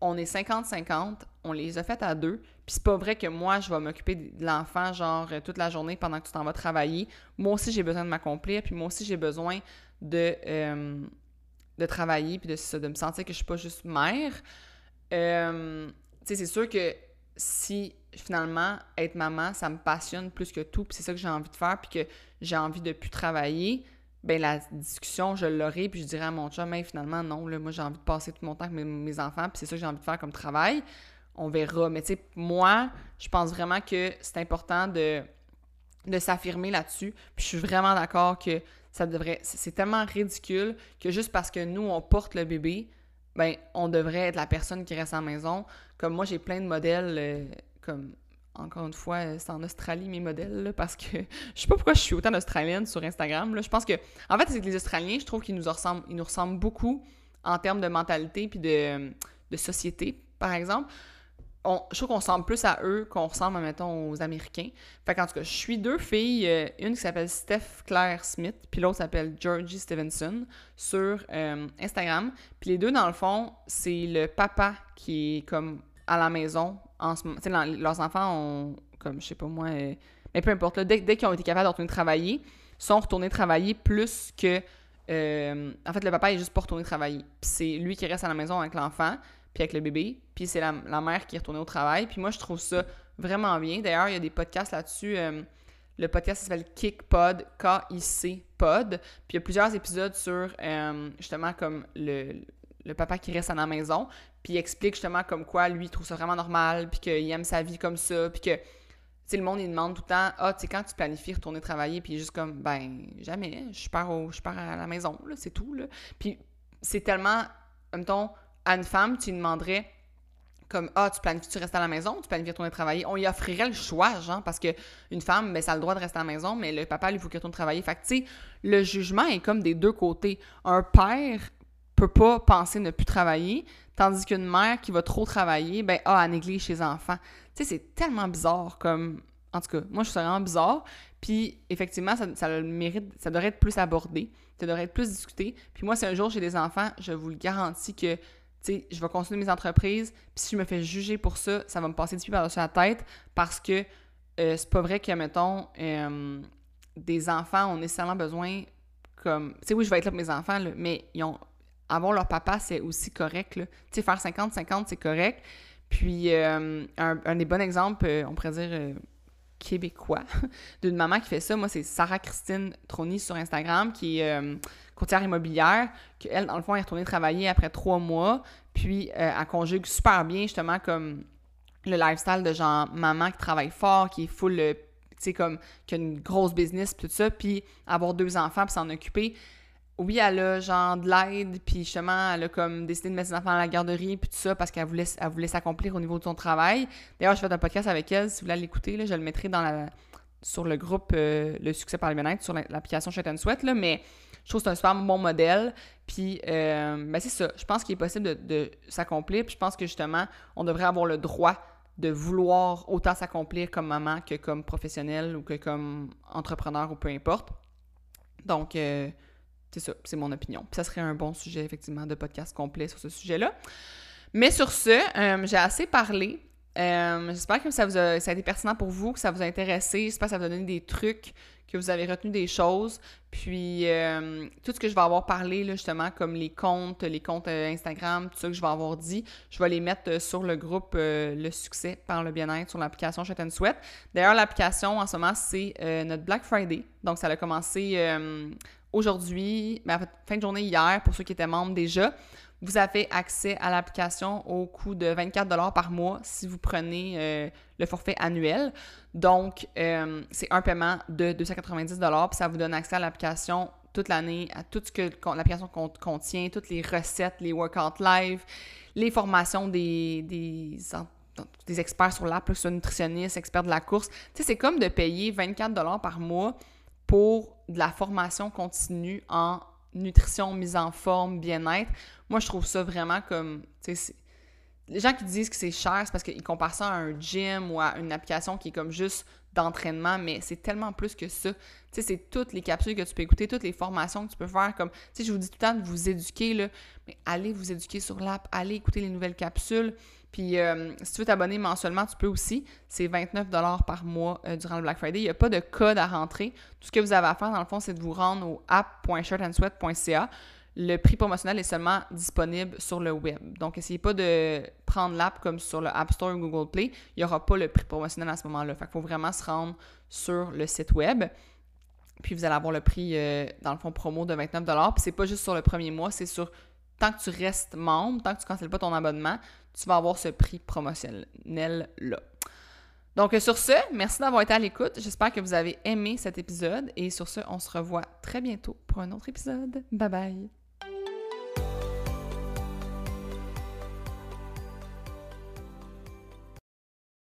on est 50-50, on les a fait à deux. Puis c'est pas vrai que moi, je vais m'occuper de l'enfant, genre, toute la journée pendant que tu t'en vas travailler. Moi aussi, j'ai besoin de m'accomplir. Puis moi aussi, j'ai besoin de... Euh, de travailler puis de, de me sentir que je suis pas juste mère. Euh, tu sais, c'est sûr que si finalement être maman, ça me passionne plus que tout, puis c'est ça que j'ai envie de faire, puis que j'ai envie de plus travailler, ben la discussion, je l'aurai, puis je dirais à mon chum, mais finalement, non, là, moi j'ai envie de passer tout mon temps avec mes, enfants, puis c'est ça que j'ai envie de faire comme travail. On verra. Mais tu sais, moi, je pense vraiment que c'est important de, de s'affirmer là-dessus. Puis je suis vraiment d'accord que ça devrait. C'est tellement ridicule que juste parce que nous, on porte le bébé, ben, on devrait être la personne qui reste à la maison. Comme moi, j'ai plein de modèles, euh, comme encore une fois, c'est en Australie mes modèles, parce que [LAUGHS] je sais pas pourquoi je suis autant d'Australienne sur Instagram. Là. Je pense que, en fait, c'est que les Australiens, je trouve qu'ils nous ressemblent, ils nous ressemblent beaucoup en termes de mentalité puis de société, par exemple je trouve qu'on ressemble plus à eux qu'on ressemble, mettons, aux Américains. Fait qu'en tout cas, je suis deux filles, euh, une qui s'appelle Steph Claire Smith, puis l'autre s'appelle Georgie Stevenson sur euh, Instagram. Puis les deux, dans le fond, c'est le papa qui est comme à la maison en ce moment. leurs enfants ont, comme, je sais pas moi, euh, mais peu importe, dès, qu'ils ont été capables de retourner travailler, sont retournés travailler plus que. en fait, le papa est juste pas retourné travailler. Puis c'est lui qui reste à la maison avec l'enfant puis avec le bébé, puis c'est la, mère qui est retournée au travail. Puis moi, je trouve ça vraiment bien. D'ailleurs, il y a des podcasts là-dessus. Euh, le podcast s'appelle Kick Pod, K-I-C Pod. Puis il y a plusieurs épisodes sur euh, justement comme le, papa qui reste à la maison. Puis il explique justement comme quoi lui il trouve ça vraiment normal, puis qu'il aime sa vie comme ça, puis que le monde, il demande tout le temps Ah, tu sais, quand tu planifies retourner travailler, puis juste comme Ben, jamais, je pars, au, je pars à la maison, là, c'est tout, là. Puis c'est tellement, temps, à une femme, tu lui demanderais comme ah tu planifies tu restes à la maison? Tu planifies retourner travailler? On y offrirait le choix genre parce que une femme ben ça a le droit de rester à la maison mais le papa lui faut qu'il retourne travailler. Fait que tu sais le jugement est comme des deux côtés. Un père peut pas penser ne plus travailler tandis qu'une mère qui va trop travailler ben ah elle néglige ses enfants. Tu sais c'est tellement bizarre comme en tout cas moi je ça vraiment bizarre. Puis effectivement ça, ça le mérite ça devrait être plus abordé ça devrait être plus discuté. Puis moi si un jour j'ai des enfants je vous le garantis que je vais continuer mes entreprises, puis si je me fais juger pour ça, ça va me passer depuis par-dessus la tête parce que euh, c'est pas vrai que, mettons, euh, des enfants ont nécessairement besoin comme. Tu sais, oui, je vais être là pour mes enfants, mais ils ont. Avoir leur papa, c'est aussi correct, Tu sais, faire 50-50, c'est correct. Puis, euh, un, des bons exemples, on pourrait dire québécois, [LAUGHS] d'une maman qui fait ça, moi, c'est Sarah Christine Trony sur Instagram, qui est courtière immobilière, qu'elle, dans le fond, est retournée travailler après trois mois, puis euh, elle conjugue super bien, justement, comme le lifestyle de genre maman qui travaille fort, qui est full, euh, tu sais, comme, qui a une grosse business, puis tout ça, puis avoir deux enfants, puis s'en occuper. Oui, elle a genre de l'aide, puis justement, elle a comme décidé de mettre ses enfants à la garderie, puis tout ça, parce qu'elle voulait, elle s'accomplir au niveau de son travail. D'ailleurs, je fais un podcast avec elle, si vous voulez l'écouter, je le mettrai dans la, sur le groupe euh, Le succès par le bien-être, sur l'application Sweat, là, mais je trouve que c'est un super bon modèle. Puis, euh, ben c'est ça. Je pense qu'il est possible de, s'accomplir. Puis, je pense que justement, on devrait avoir le droit de vouloir autant s'accomplir comme maman que comme professionnel ou que comme entrepreneur ou peu importe. Donc, euh, c'est ça, c'est mon opinion. Puis ça serait un bon sujet, effectivement, de podcast complet sur ce sujet-là. Mais sur ce, euh, j'ai assez parlé. J'espère que ça, a, été pertinent pour vous, que ça vous a intéressé. J'espère que ça vous a donné des trucs que vous avez retenu des choses. Puis euh, tout ce que je vais avoir parlé, là, justement, comme les comptes, les comptes euh, Instagram, tout ça que je vais avoir dit, je vais les mettre euh, sur le groupe Le Succès par le bien-être sur l'application Chat Sweat. D'ailleurs, l'application en ce moment, c'est notre Black Friday. Donc, ça a commencé aujourd'hui, ben, fin de journée hier pour ceux qui étaient membres déjà. Vous avez accès à l'application au coût de 24 par mois si vous prenez euh, le forfait annuel. Donc, euh, c'est un paiement de 290 puis ça vous donne accès à l'application toute l'année, à tout ce que l'application contient, toutes les recettes, les workouts live, les formations des, experts sur l'app, que ce soit nutritionniste, expert de la course. Tu sais, c'est comme de payer 24 par mois pour de la formation continue en nutrition, mise en forme, bien-être. Moi, je trouve ça vraiment comme. Les gens qui disent que c'est cher, c'est parce qu'ils comparent ça à un gym ou à une application qui est comme juste d'entraînement, mais c'est tellement plus que ça. Tu sais, c'est toutes les capsules que tu peux écouter, toutes les formations que tu peux faire. Comme, tu sais, je vous dis tout le temps de vous éduquer, là, mais allez vous éduquer sur l'app, allez écouter les nouvelles capsules. Puis, euh, si tu veux t'abonner mensuellement, tu peux aussi. C'est 29 par mois euh, durant le Black Friday. Il n'y a pas de code à rentrer. Tout ce que vous avez à faire, dans le fond, c'est de vous rendre au app.shirtandsweat.ca. Le prix promotionnel est seulement disponible sur le web. Donc, essayez pas de prendre l'app comme sur le App Store ou Google Play. Il n'y aura pas le prix promotionnel à ce moment-là. Fait qu'il faut vraiment se rendre sur le site web. Puis vous allez avoir le prix, euh, dans le fond, promo de 29 Puis c'est pas juste sur le premier mois, c'est sur tant que tu restes membre, tant que tu ne cancelles pas ton abonnement, tu vas avoir ce prix promotionnel-là. Donc sur ce, merci d'avoir été à l'écoute. J'espère que vous avez aimé cet épisode et sur ce, on se revoit très bientôt pour un autre épisode. Bye bye!